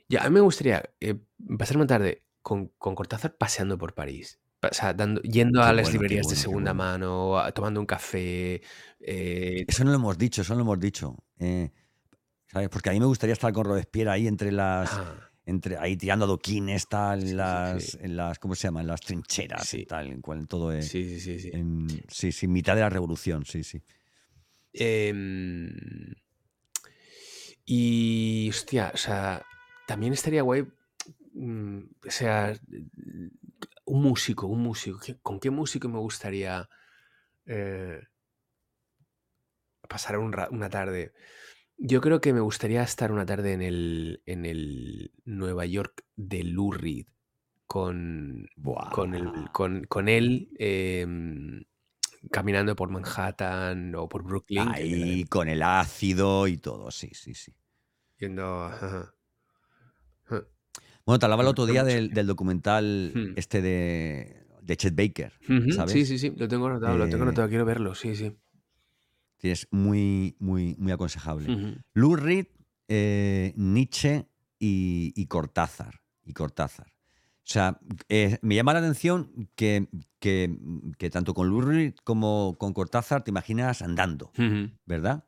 ya, a mí me gustaría eh, pasar una tarde con, con, Cortázar paseando por París. O sea, dando, yendo qué a las bueno, librerías bueno, de segunda bueno. mano, tomando un café. Eh... Eso no lo hemos dicho, eso no lo hemos dicho. Eh, ¿sabes? Porque a mí me gustaría estar con Robespierre ahí entre las. Ah. Entre, ahí tirando adoquines, tal, sí, las, sí, en las. ¿Cómo se llama? En las trincheras y tal, en, cual, todo. Eh, sí, sí, sí. En, sí, sí, mitad de la revolución, sí, sí. Eh, y. Hostia, o sea, también estaría guay. Mm, o sea, un músico, un músico. ¿Con qué músico me gustaría eh, pasar un una tarde? Yo creo que me gustaría estar una tarde en el, en el Nueva York de Lou Reed con, con, el, con, con, él eh, caminando por Manhattan o por Brooklyn. Ahí, con el ácido y todo, sí, sí, sí. Yendo. Ajá. Bueno, te hablaba el otro día del, del documental hmm. este de, de Chet Baker, uh -huh. ¿sabes? Sí, sí, sí, lo tengo anotado, eh, lo tengo anotado, quiero verlo, sí, sí. Es muy, muy, muy aconsejable. Uh -huh. Lou Reed, eh, Nietzsche y, y, Cortázar. Y Cortázar. O sea, eh, me llama la atención que, que, que, tanto con Lou Reed como con Cortázar te imaginas andando, uh -huh. ¿verdad?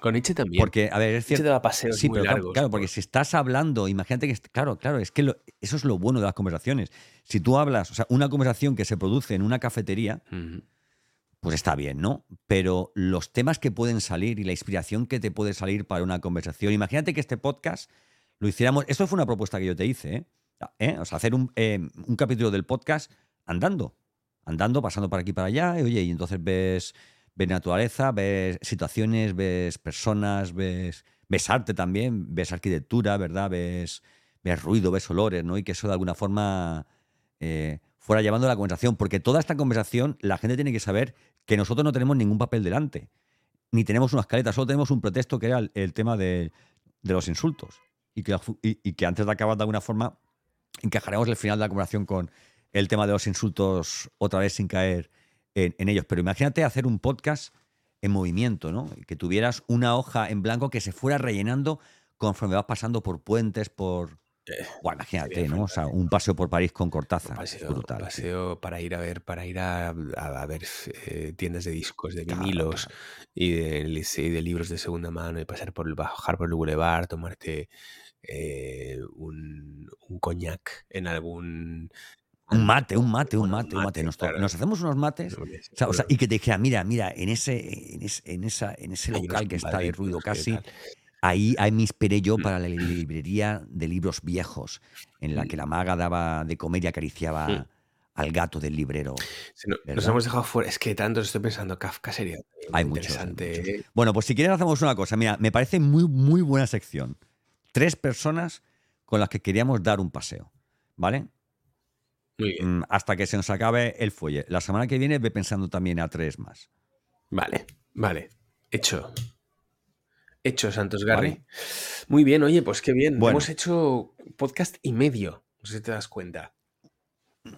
Con Nietzsche también. Porque, a ver, es cierto. Nietzsche paseos sí, muy pero largos. Claro, porque si estás hablando, imagínate que. Claro, claro, es que lo, eso es lo bueno de las conversaciones. Si tú hablas, o sea, una conversación que se produce en una cafetería, uh -huh. pues está bien, ¿no? Pero los temas que pueden salir y la inspiración que te puede salir para una conversación. Imagínate que este podcast lo hiciéramos. Esto fue una propuesta que yo te hice, ¿eh? ¿Eh? O sea, hacer un, eh, un capítulo del podcast andando. Andando, pasando por aquí y para allá. Y, oye, y entonces ves ves naturaleza, ves situaciones, ves personas, ves, ves arte también, ves arquitectura, ¿verdad? Ves, ves ruido, ves olores, ¿no? Y que eso de alguna forma eh, fuera llevando la conversación. Porque toda esta conversación la gente tiene que saber que nosotros no tenemos ningún papel delante. Ni tenemos una escaleta, solo tenemos un pretexto que era el, tema de, de, los insultos. Y que, y que antes de acabar de alguna forma encajaremos el final de la conversación con el tema de los insultos otra vez sin caer en, en, ellos. Pero imagínate hacer un podcast en movimiento, ¿no? Que tuvieras una hoja en blanco que se fuera rellenando conforme vas pasando por puentes, por, bueno, imagínate, ¿no? O sea, un paseo por París con Cortázar. Paseo, brutal. paseo para ir a ver, para ir a, a- a ver eh, tiendas de discos, de vinilos y de, y de libros de segunda mano y pasar por el bajar por el boulevard, tomarte eh, un, un coñac en algún Un mate, un mate, un mate, un mate. Nos, to- claro. nos hacemos unos mates. no sé, O sea, o sea, bueno, y que te dijera, mira, mira, en ese, en ese, en esa, en ese local que está de ruido casi, ahí, ahí me inspiré yo Mm. para la li- librería de libros viejos, en la que la maga daba de comer y acariciaba Mm. al gato del librero. Se no- nos hemos dejado fuera. Es que tanto estoy pensando, Kafka sería Hay muchos, hay interesante. muchos. ¿eh? Bueno, pues si quieres hacemos una cosa. Mira, me parece muy, muy buena sección. Tres personas con las que queríamos dar un paseo, ¿vale? Muy bien. Mm, Hasta que se nos acabe el fuelle. La semana que viene ve pensando también a tres más. Vale, vale. Hecho. Hecho, Santos Garri. Vale. Muy bien, oye, pues qué bien. Bueno. Hemos hecho podcast y medio. No sé si te das cuenta.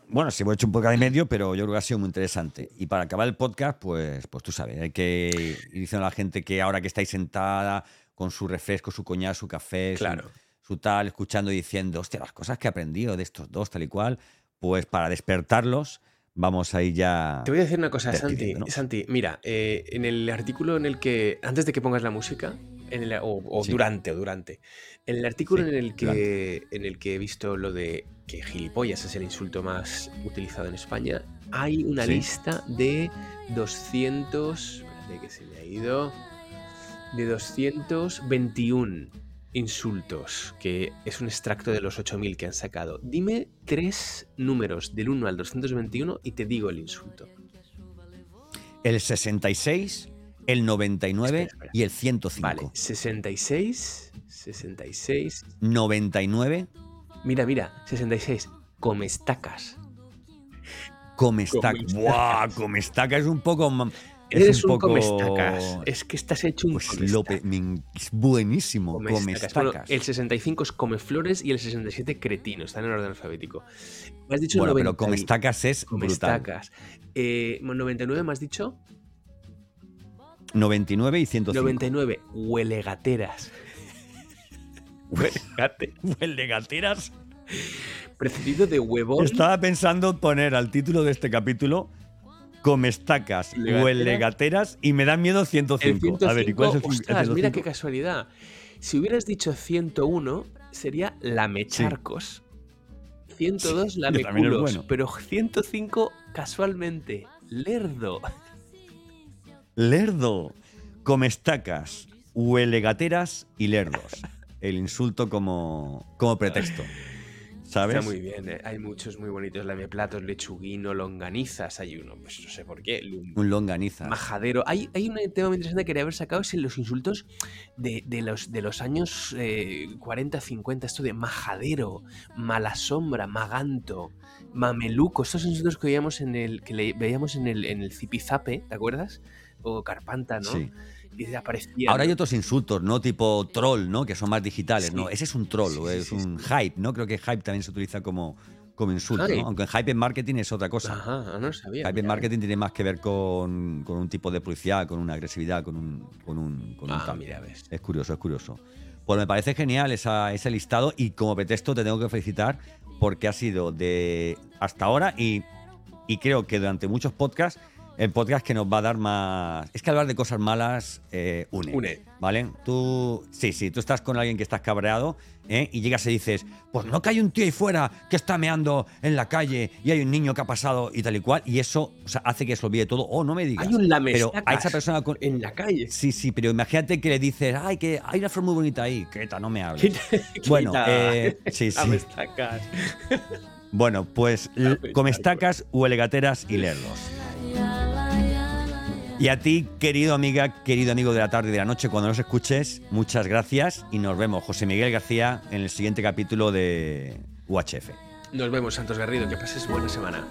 Bueno, sí, hemos hecho un podcast y medio, pero yo creo que ha sido muy interesante. Y para acabar el podcast, pues, pues tú sabes, hay que ir diciendo a la gente que ahora que estáis sentada con su refresco, su coñac, su café, su- Claro. su, tal, escuchando y diciendo, hostia, las cosas que he aprendido de estos dos, tal y cual, pues para despertarlos, vamos a ir ya. Te voy a decir una cosa, Santi. Santi, mira, eh, en el artículo en el que, antes de que pongas la música, en el- o, o Sí. durante, o durante, en el artículo Sí, en, el que, en el que he visto lo de que gilipollas es el insulto más utilizado en España, hay una Sí. lista de 200, espérate que se me ha ido, de 221 insultos, que es un extracto de los 8000 que han sacado. Dime tres números del 1 al 221 y te digo el insulto. El 66, el 99 Espera, espera. y el 105. Vale, 66, 66. 99, Mira, mira, 66. Comestacas. comestaca. Comestaca. ¡Buah! Comestaca es un poco. Es Eres un, poco- comestacas. Es que estás hecho un Pues. Lope, es buenísimo. Comestacas. Comestacas. Bueno, el 65 es comeflores y el 67 cretino. Están en orden alfabético. Me has dicho Bueno, 90 pero comestacas es brutal. comestacas. Eh, 99 me has dicho. 99 y 105. 99 huelegateras. Huelegate. Huele gateras. Precedido de huevón. Estaba pensando poner al título de este capítulo Comestacas, Legateras. huele gateras y me da miedo El 105. 105, A ver, ¿y cuál es el, cin- el ostras, mira 105? qué casualidad. Si hubieras dicho 101, sería lamecharcos. 102 Sí, también es lameculos. bueno. Pero 105, casualmente, lerdo. Lerdo. Comestacas, huele gateras y lerdos. El insulto como, como pretexto. ¿Sabes? Está muy bien, ¿eh? hay muchos muy bonitos. Lameplatos, lechuguino, longanizas. Hay uno, pues no sé por qué. Un longaniza. Majadero. Hay, hay un tema muy interesante que quería haber sacado, es en los insultos de, de los, de los años eh, 40, 50, esto de majadero, mala sombra, maganto, mameluco, estos insultos que veíamos en el, que le- veíamos en el, en el zipizape, ¿te acuerdas? O carpanta, ¿no? Sí. Ahora hay otros insultos, ¿no? Tipo troll, ¿no? Que son más digitales, Sí. ¿no? Ese es un troll, Sí, o sí, es un hype, ¿no? Creo que hype también se utiliza como, como insulto. ¿no? Aunque hype en marketing es otra cosa. Ajá, no sabía. hype en mira, marketing tiene más que ver con, con un tipo de publicidad, con una agresividad, con un, con un, con un Ah, tal. mira, ves. Es curioso, es curioso. Pues me parece genial esa- ese listado y como pretexto te tengo que felicitar porque ha sido de hasta ahora y, y creo que durante muchos podcasts el podcast que nos va a dar más... Es que hablar de cosas malas eh, une. Une. ¿Vale? Tú, sí, sí, tú estás con alguien que estás cabreado ¿eh? y llegas y dices, pues no que hay un tío ahí fuera que está meando en la calle y hay un niño que ha pasado y tal y cual y eso o sea, hace que se olvide todo. Oh, no me digas. Hay un Pero a esa persona con, en la calle. Sí, sí, pero imagínate que le dices, ay, que hay una flor muy bonita ahí. Queta, no me hables. Bueno, eh, sí, sí. Bueno, pues comestacas, huelegateras y lerdos. Y a ti, querido amiga, querido amigo de la tarde y de la noche, cuando nos escuches, muchas gracias y nos vemos, José Miguel García, en el siguiente capítulo de UHF. Nos vemos, Santos Garrido. Que pases buena semana.